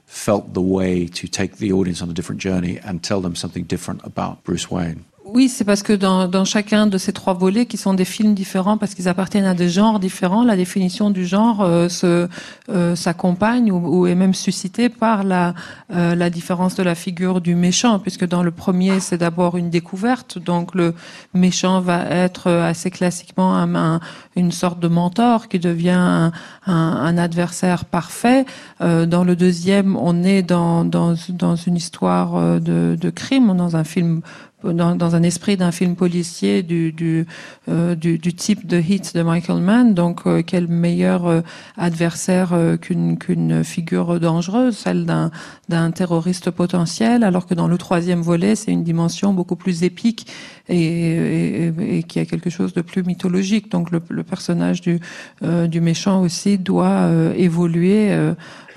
felt the way to take the audience on a different journey and tell them something different about Bruce Wayne. Oui, c'est parce que dans, dans, chacun de ces trois volets, qui sont des films différents, parce qu'ils appartiennent à des genres différents, la définition du genre euh, euh, s'accompagne ou, ou, est même suscitée par la, euh, la différence de la figure du méchant, puisque dans le premier, c'est d'abord une découverte, donc le méchant va être assez classiquement un, une sorte de mentor qui devient un, un adversaire parfait. Euh, dans le deuxième, on est dans, dans, dans une histoire euh, de, de crime, dans un film dans, dans, un esprit d'un film policier du, du, euh, du, type de hit de Michael Mann. Donc, euh, quel meilleur euh, adversaire qu'une qu'une figure dangereuse, celle d'un d'un terroriste potentiel, alors que dans le troisième volet, c'est une dimension beaucoup plus épique et, et, et, qui a quelque chose de plus mythologique. Donc, le, le personnage du, euh, du méchant aussi doit évoluer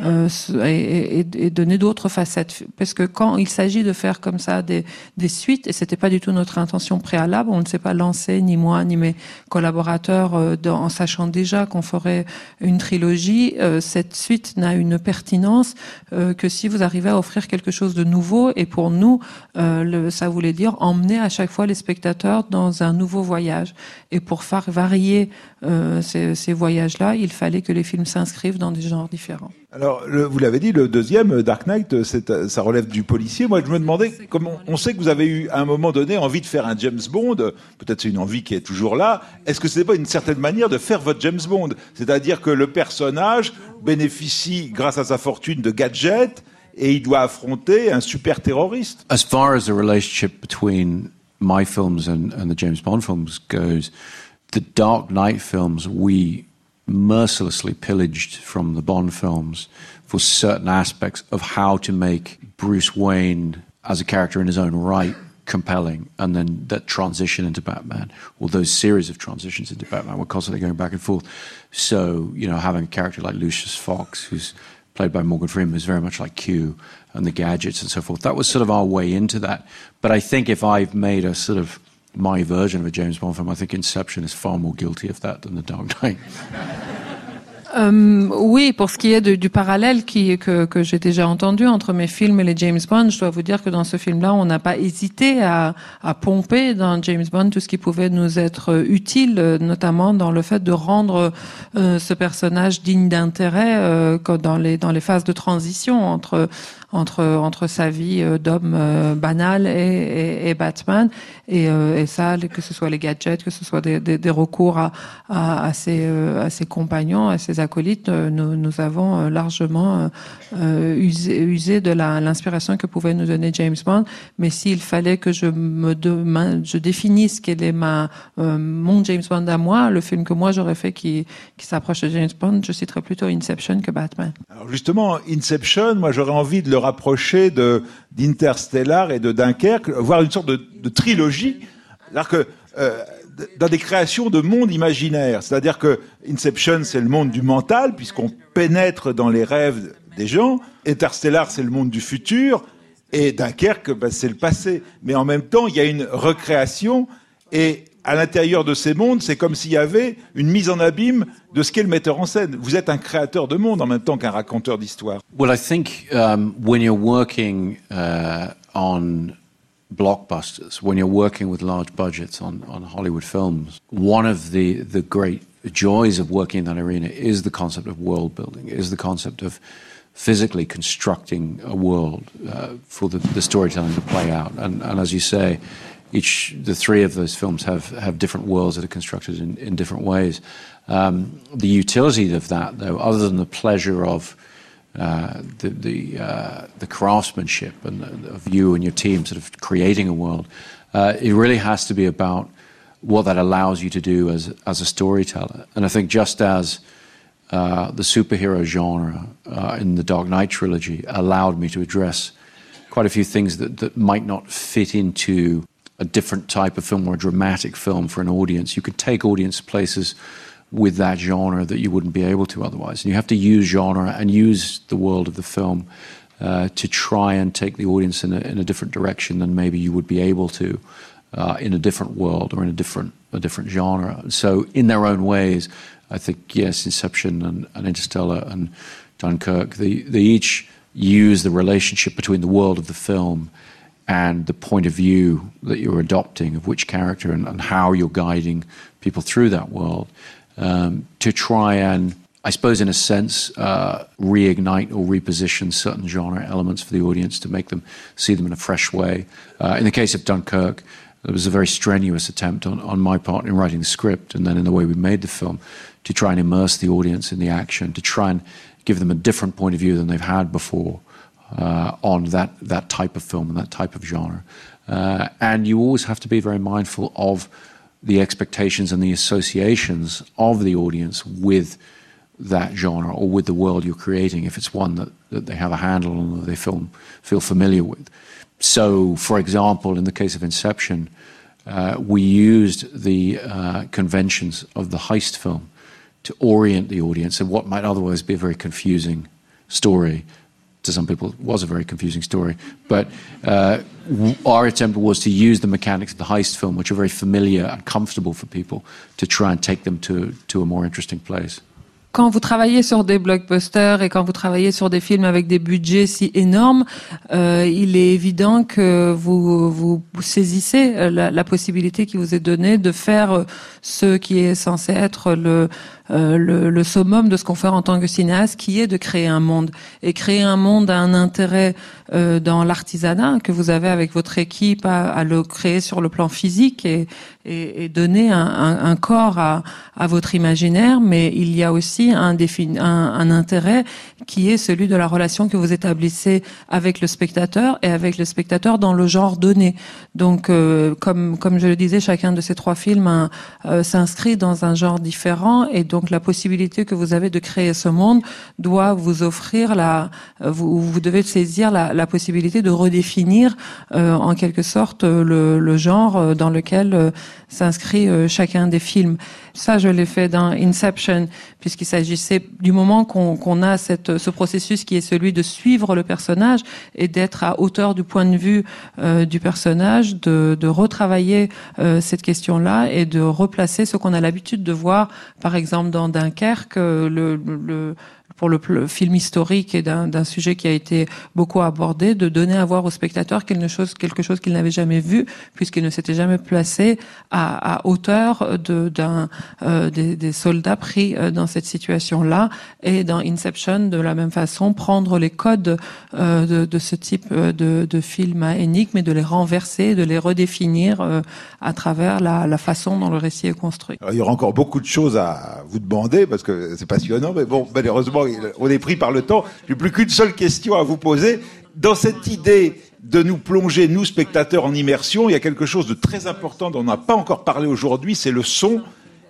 et, et, donner d'autres facettes. Parce que quand il s'agit de faire comme ça des, des suites, c'était pas du tout notre intention préalable. On ne s'est pas lancé, ni moi, ni mes collaborateurs, euh, dans, en sachant déjà qu'on ferait une trilogie. Euh, cette suite n'a une pertinence euh, que si vous arrivez à offrir quelque chose de nouveau. Et pour nous, euh, le, ça voulait dire emmener à chaque fois les spectateurs dans un nouveau voyage. Et pour faire varier euh, ces, ces voyages-là, il fallait que les films s'inscrivent dans des genres différents. Alors, le, vous l'avez dit, le deuxième, Dark Knight, ça relève du policier. Moi, je me demandais, comment on sait que vous avez eu à un moment donné envie de faire un James Bond. Peut-être c'est une envie qui est toujours là. Est-ce que ce n'est pas une certaine manière de faire votre James Bond? C'est-à-dire que le personnage bénéficie, grâce à sa fortune, de gadgets et il doit affronter un super terroriste. As far as the relationship between my films and, and the James Bond films goes, the Dark Knight films we mercilessly pillaged from the Bond films for certain aspects of how to make Bruce Wayne as a character in his own right compelling. And then that transition into Batman or those series of transitions into Batman were constantly going back and forth. So you know having a character like Lucius Fox who's played by Morgan Freeman is very much like Q and the gadgets and so forth that was sort of our way into that but I think if I've made a sort of my version of a James Bond film, I think Inception is far more guilty of that than The Dark Knight. Euh, [LAUGHS] oui, pour ce qui est de, du parallèle qui, que, que j'ai déjà entendu entre mes films et les James Bond, je dois vous dire que dans ce film-là, on n'a pas hésité à, à, pomper dans James Bond tout ce qui pouvait nous être utile, notamment dans le fait de rendre euh, ce personnage digne d'intérêt euh, dans les dans les phases de transition entre entre entre sa vie euh, d'homme euh, banal et, Batman. Et, euh, ça que ce soit les gadgets que ce soit des, recours à, à, ses, à ses compagnons à ses acolytes nous, avons largement usé, usé de l'inspiration que pouvait nous donner James Bond. Mais s'il fallait que je me je définisse quel est ma mon James Bond à moi le film que moi j'aurais fait qui, qui s'approche de James Bond je citerais plutôt Inception que Batman. Alors justement Inception moi j'aurais envie de le rapprocher de d'Interstellar et de Dunkerque, voir une sorte de, trilogie, c'est-à-dire que euh, dans des créations de mondes imaginaires, c'est-à-dire que Inception c'est le monde du mental puisqu'on pénètre dans les rêves des gens, Interstellar c'est le monde du futur. Et Dunkerque ben, c'est le passé, mais en même temps il y a une recréation. Et à l'intérieur de ces mondes, c'est comme s'il y avait une mise en abîme de ce qu'est le metteur en scène. Vous êtes un créateur de monde en même temps qu'un raconteur d'histoire. Well, I think um, when you're working uh, on blockbusters, when you're working with large budgets on, on Hollywood films, one of the, the great joys of working in that arena is the concept of world building, is the concept of physically constructing a world uh, for the, storytelling to play out. And as you say, each the three of those films have have different worlds that are constructed in, in different ways. Um, the utility of that, though, other than the pleasure of uh, the the, uh, the craftsmanship and the, of you and your team sort of creating a world, uh, it really has to be about what that allows you to do as as a storyteller. And I think just as uh, the superhero genre uh, in the Dark Knight trilogy allowed me to address quite a few things that, that might not fit into a different type of film or a dramatic film for an audience. You could take audience places with that genre that you wouldn't be able to otherwise. And you have to use genre and use the world of the film uh, to try and take the audience in a, in a, different direction than maybe you would be able to uh, in a different world or in a different a different genre. So, in their own ways, I think yes, Inception and, and Interstellar and Dunkirk, they, they each use the relationship between the world of the film and the point of view that you're adopting of which character and, and how you're guiding people through that world um, to try and, I suppose, in a sense, uh, reignite or reposition certain genre elements for the audience to make them see them in a fresh way. Uh, in the case of Dunkirk, there was a very strenuous attempt on, on my part in writing the script and then in the way we made the film to try and immerse the audience in the action, to try and give them a different point of view than they've had before on that, that type of film and that type of genre. Uh, and you always have to be very mindful of the expectations and the associations of the audience with that genre or with the world you're creating if it's one that, they have a handle on that they feel, feel familiar with. So, for example, in the case of Inception, uh, we used the uh, conventions of the heist film to orient the audience in what might otherwise be a very confusing story. To some people, was a very confusing story. But uh, our attempt was to use the mechanics of the heist film, which are very familiar and comfortable for people, to try and take them to, to a more interesting place. quand vous travaillez sur des blockbusters et quand vous travaillez sur des films avec des budgets si énormes, euh, il est évident que vous, vous saisissez euh, la, la, possibilité qui vous est donnée de faire euh, ce qui est censé être le, euh, le, le, summum de ce qu'on fait en tant que cinéaste, qui est de créer un monde. Et créer un monde a un intérêt euh, dans l'artisanat que vous avez avec votre équipe à, à, le créer sur le plan physique et, et, et donner un, un, un corps à, à, votre imaginaire, mais il y a aussi un, un, intérêt qui est celui de la relation que vous établissez avec le spectateur et avec le spectateur dans le genre donné. Donc, euh, comme, comme je le disais, chacun de ces trois films euh, s'inscrit dans un genre différent et donc la possibilité que vous avez de créer ce monde doit vous offrir la, vous, devez saisir la, la possibilité de redéfinir euh, en quelque sorte le, le, genre euh, dans lequel euh, s'inscrit euh, chacun des films. Ça, je l'ai fait dans Inception, puisqu'il s'agissait du moment qu'on qu a cette, ce processus qui est celui de suivre le personnage et d'être à hauteur du point de vue euh, du personnage, de, de retravailler euh, cette question-là et de replacer ce qu'on a l'habitude de voir, par exemple dans Dunkerque, le, le pour le, film historique et d'un sujet qui a été beaucoup abordé, de donner à voir au spectateur quelque chose, quelque chose qu'il n'avait jamais vu, puisqu'il ne s'était jamais placé à, à hauteur de, euh, des, des, soldats pris euh, dans cette situation-là. Et dans Inception, de la même façon, prendre les codes euh, de, de, ce type euh, de, de, film à énigme et de les renverser, de les redéfinir euh, à travers la, la, façon dont le récit est construit. Il y aura encore beaucoup de choses à vous demander parce que c'est passionnant, mais bon, malheureusement on est pris par le temps. J'ai plus qu'une seule question à vous poser. Dans cette idée de nous plonger, nous spectateurs, en immersion, il y a quelque chose de très important dont on n'a pas encore parlé aujourd'hui, c'est le son.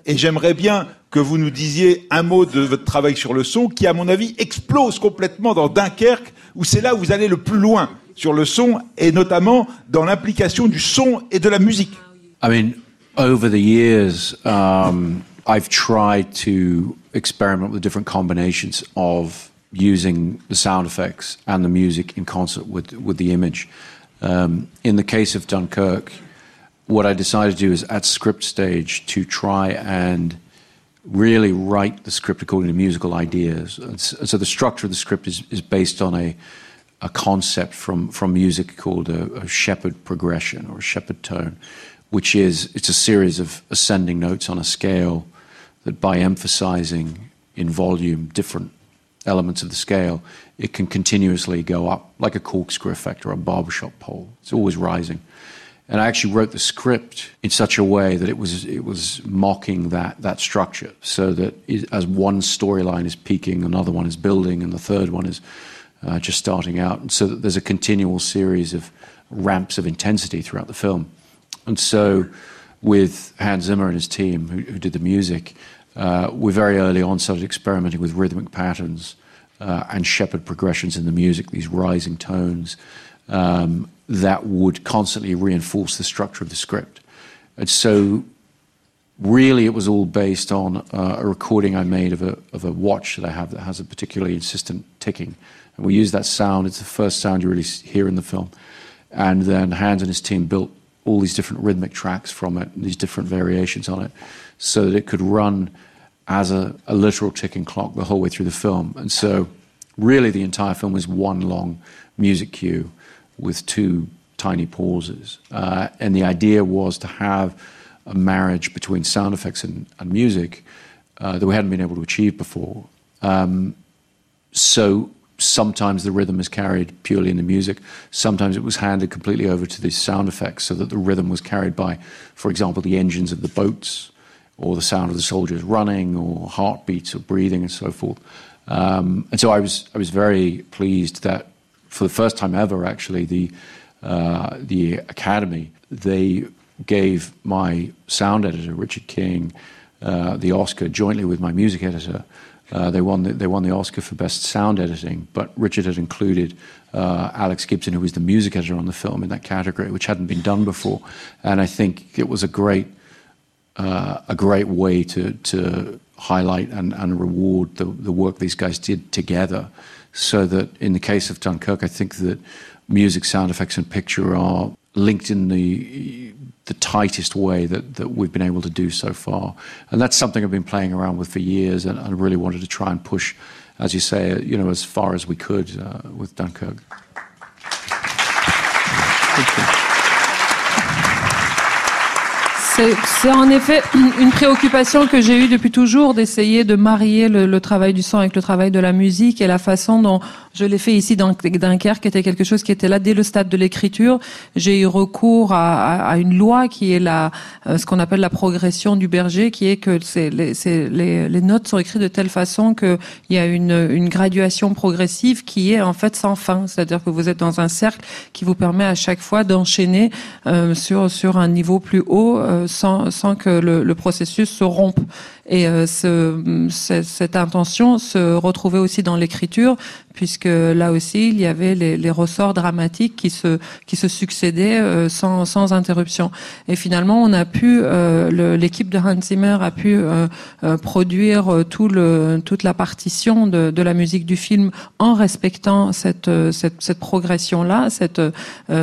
Et j'aimerais bien que vous nous disiez un mot de votre travail sur le son, qui, à mon avis, explose complètement dans Dunkerque, où c'est là où vous allez le plus loin sur le son, et notamment dans l'implication du son et de la musique. I mean, over the years, um... I've tried to experiment with different combinations of using the sound effects and the music in concert with with the image. Um, in the case of Dunkirk, what I decided to do is at script stage to try and really write the script according to musical ideas. And so the structure of the script is, is based on a a concept from from music called a, a shepherd progression or a shepherd tone, which is it's a series of ascending notes on a scale that by emphasizing in volume different elements of the scale, it can continuously go up like a corkscrew effect or a barbershop pole. It's always rising. And I actually wrote the script in such a way that it was it was mocking that that structure, so that it, as one storyline is peaking, another one is building, and the third one is uh, just starting out, and so that there's a continual series of ramps of intensity throughout the film. And so, with Hans Zimmer and his team, who, who did the music, uh, we very early on started experimenting with rhythmic patterns uh, and shepherd progressions in the music, these rising tones um, that would constantly reinforce the structure of the script. And so really, it was all based on uh, a recording I made of a, of a watch that I have that has a particularly insistent ticking. And we use that sound. It's the first sound you really hear in the film. And then Hans and his team built all these different rhythmic tracks from it, these different variations on it, so that it could run as a, a literal ticking clock the whole way through the film. And so, really, the entire film was one long music cue with two tiny pauses. Uh, and the idea was to have a marriage between sound effects and, and music uh, that we hadn't been able to achieve before. Um, so sometimes the rhythm is carried purely in the music. Sometimes it was handed completely over to the sound effects so that the rhythm was carried by, for example, the engines of the boats or the sound of the soldiers running or heartbeats or breathing and so forth. Um, and so I was, I was very pleased that for the first time ever, actually, the, uh, the Academy, they gave my sound editor, Richard King, uh, the Oscar jointly with my music editor. Uh, they won the, they won the Oscar for best sound editing, but Richard had included uh, Alex Gibson, who was the music editor on the film, in that category, which hadn't been done before. And I think it was a great uh, a great way to to highlight and, and reward the, the work these guys did together. So that in the case of Dunkirk, I think that music, sound effects, and picture are linked in the the tightest way that, that we've been able to do so far. And that's something I've been playing around with for years and I really wanted to try and push, as you say, you know, as far as we could uh, with Dunkirk. C'est en effet [CLEARS THROAT] une préoccupation que j'ai eue depuis toujours d'essayer de marier le, le, travail du son avec le travail de la musique et la façon dont je l'ai fait ici dans Dunkerque était quelque chose qui était là dès le stade de l'écriture. J'ai eu recours à, à, une loi qui est la, euh, ce qu'on appelle la progression du berger, qui est que c'est les, les, les, notes sont écrites de telle façon qu'il y a une, une graduation progressive qui est en fait sans fin. C'est-à-dire que vous êtes dans un cercle qui vous permet à chaque fois d'enchaîner euh, sur, sur un niveau plus haut euh, sans, sans que le, le processus se rompe. Et euh, ce, cette intention se retrouvait aussi dans l'écriture, puisque là aussi il y avait les, les, ressorts dramatiques qui se qui se succédaient euh, sans, sans interruption. Et finalement, on a pu euh, l'équipe de Hans Zimmer a pu produire tout le toute la partition de, de, la musique du film en respectant cette cette, cette progression là, cette,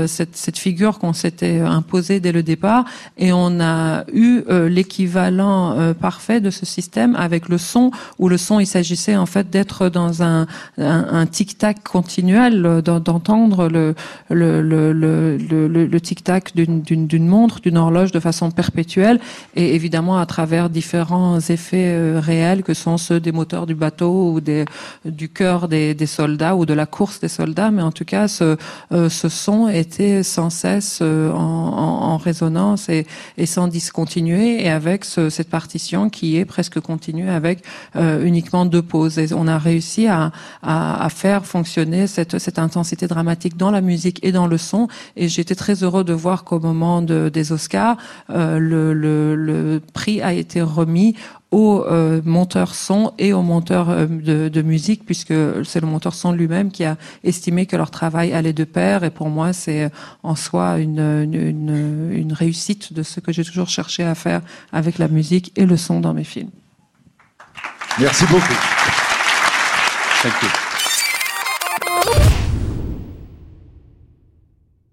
cette cette figure qu'on s'était imposée dès le départ, et on a eu l'équivalent parfait de ce système avec le son, où le son, il s'agissait en fait d'être dans un, un, tic-tac continuel, d'entendre le, le, le, le, le tic-tac d'une montre, d'une horloge de façon perpétuelle, et évidemment à travers différents effets euh, réels que sont ceux des moteurs du bateau ou des, du cœur des, des soldats ou de la course des soldats, mais en tout cas ce, euh, ce son était sans cesse euh, en, en, résonance et, et sans discontinuer, et avec ce, cette partition qui est presque continue avec euh, uniquement deux pauses. Et on a réussi à, à, à faire fonctionner cette, cette, intensité dramatique dans la musique et dans le son. Et j'étais très heureux de voir qu'au moment de, des Oscars, euh, le, le, le, prix a été remis au euh, monteur son et au monteur euh, de, de, musique, puisque c'est le monteur son lui-même qui a estimé que leur travail allait de pair. Et pour moi, c'est en soi une, une, une réussite de ce que j'ai toujours cherché à faire avec la musique et le son dans mes films. Merci beaucoup. Thank you.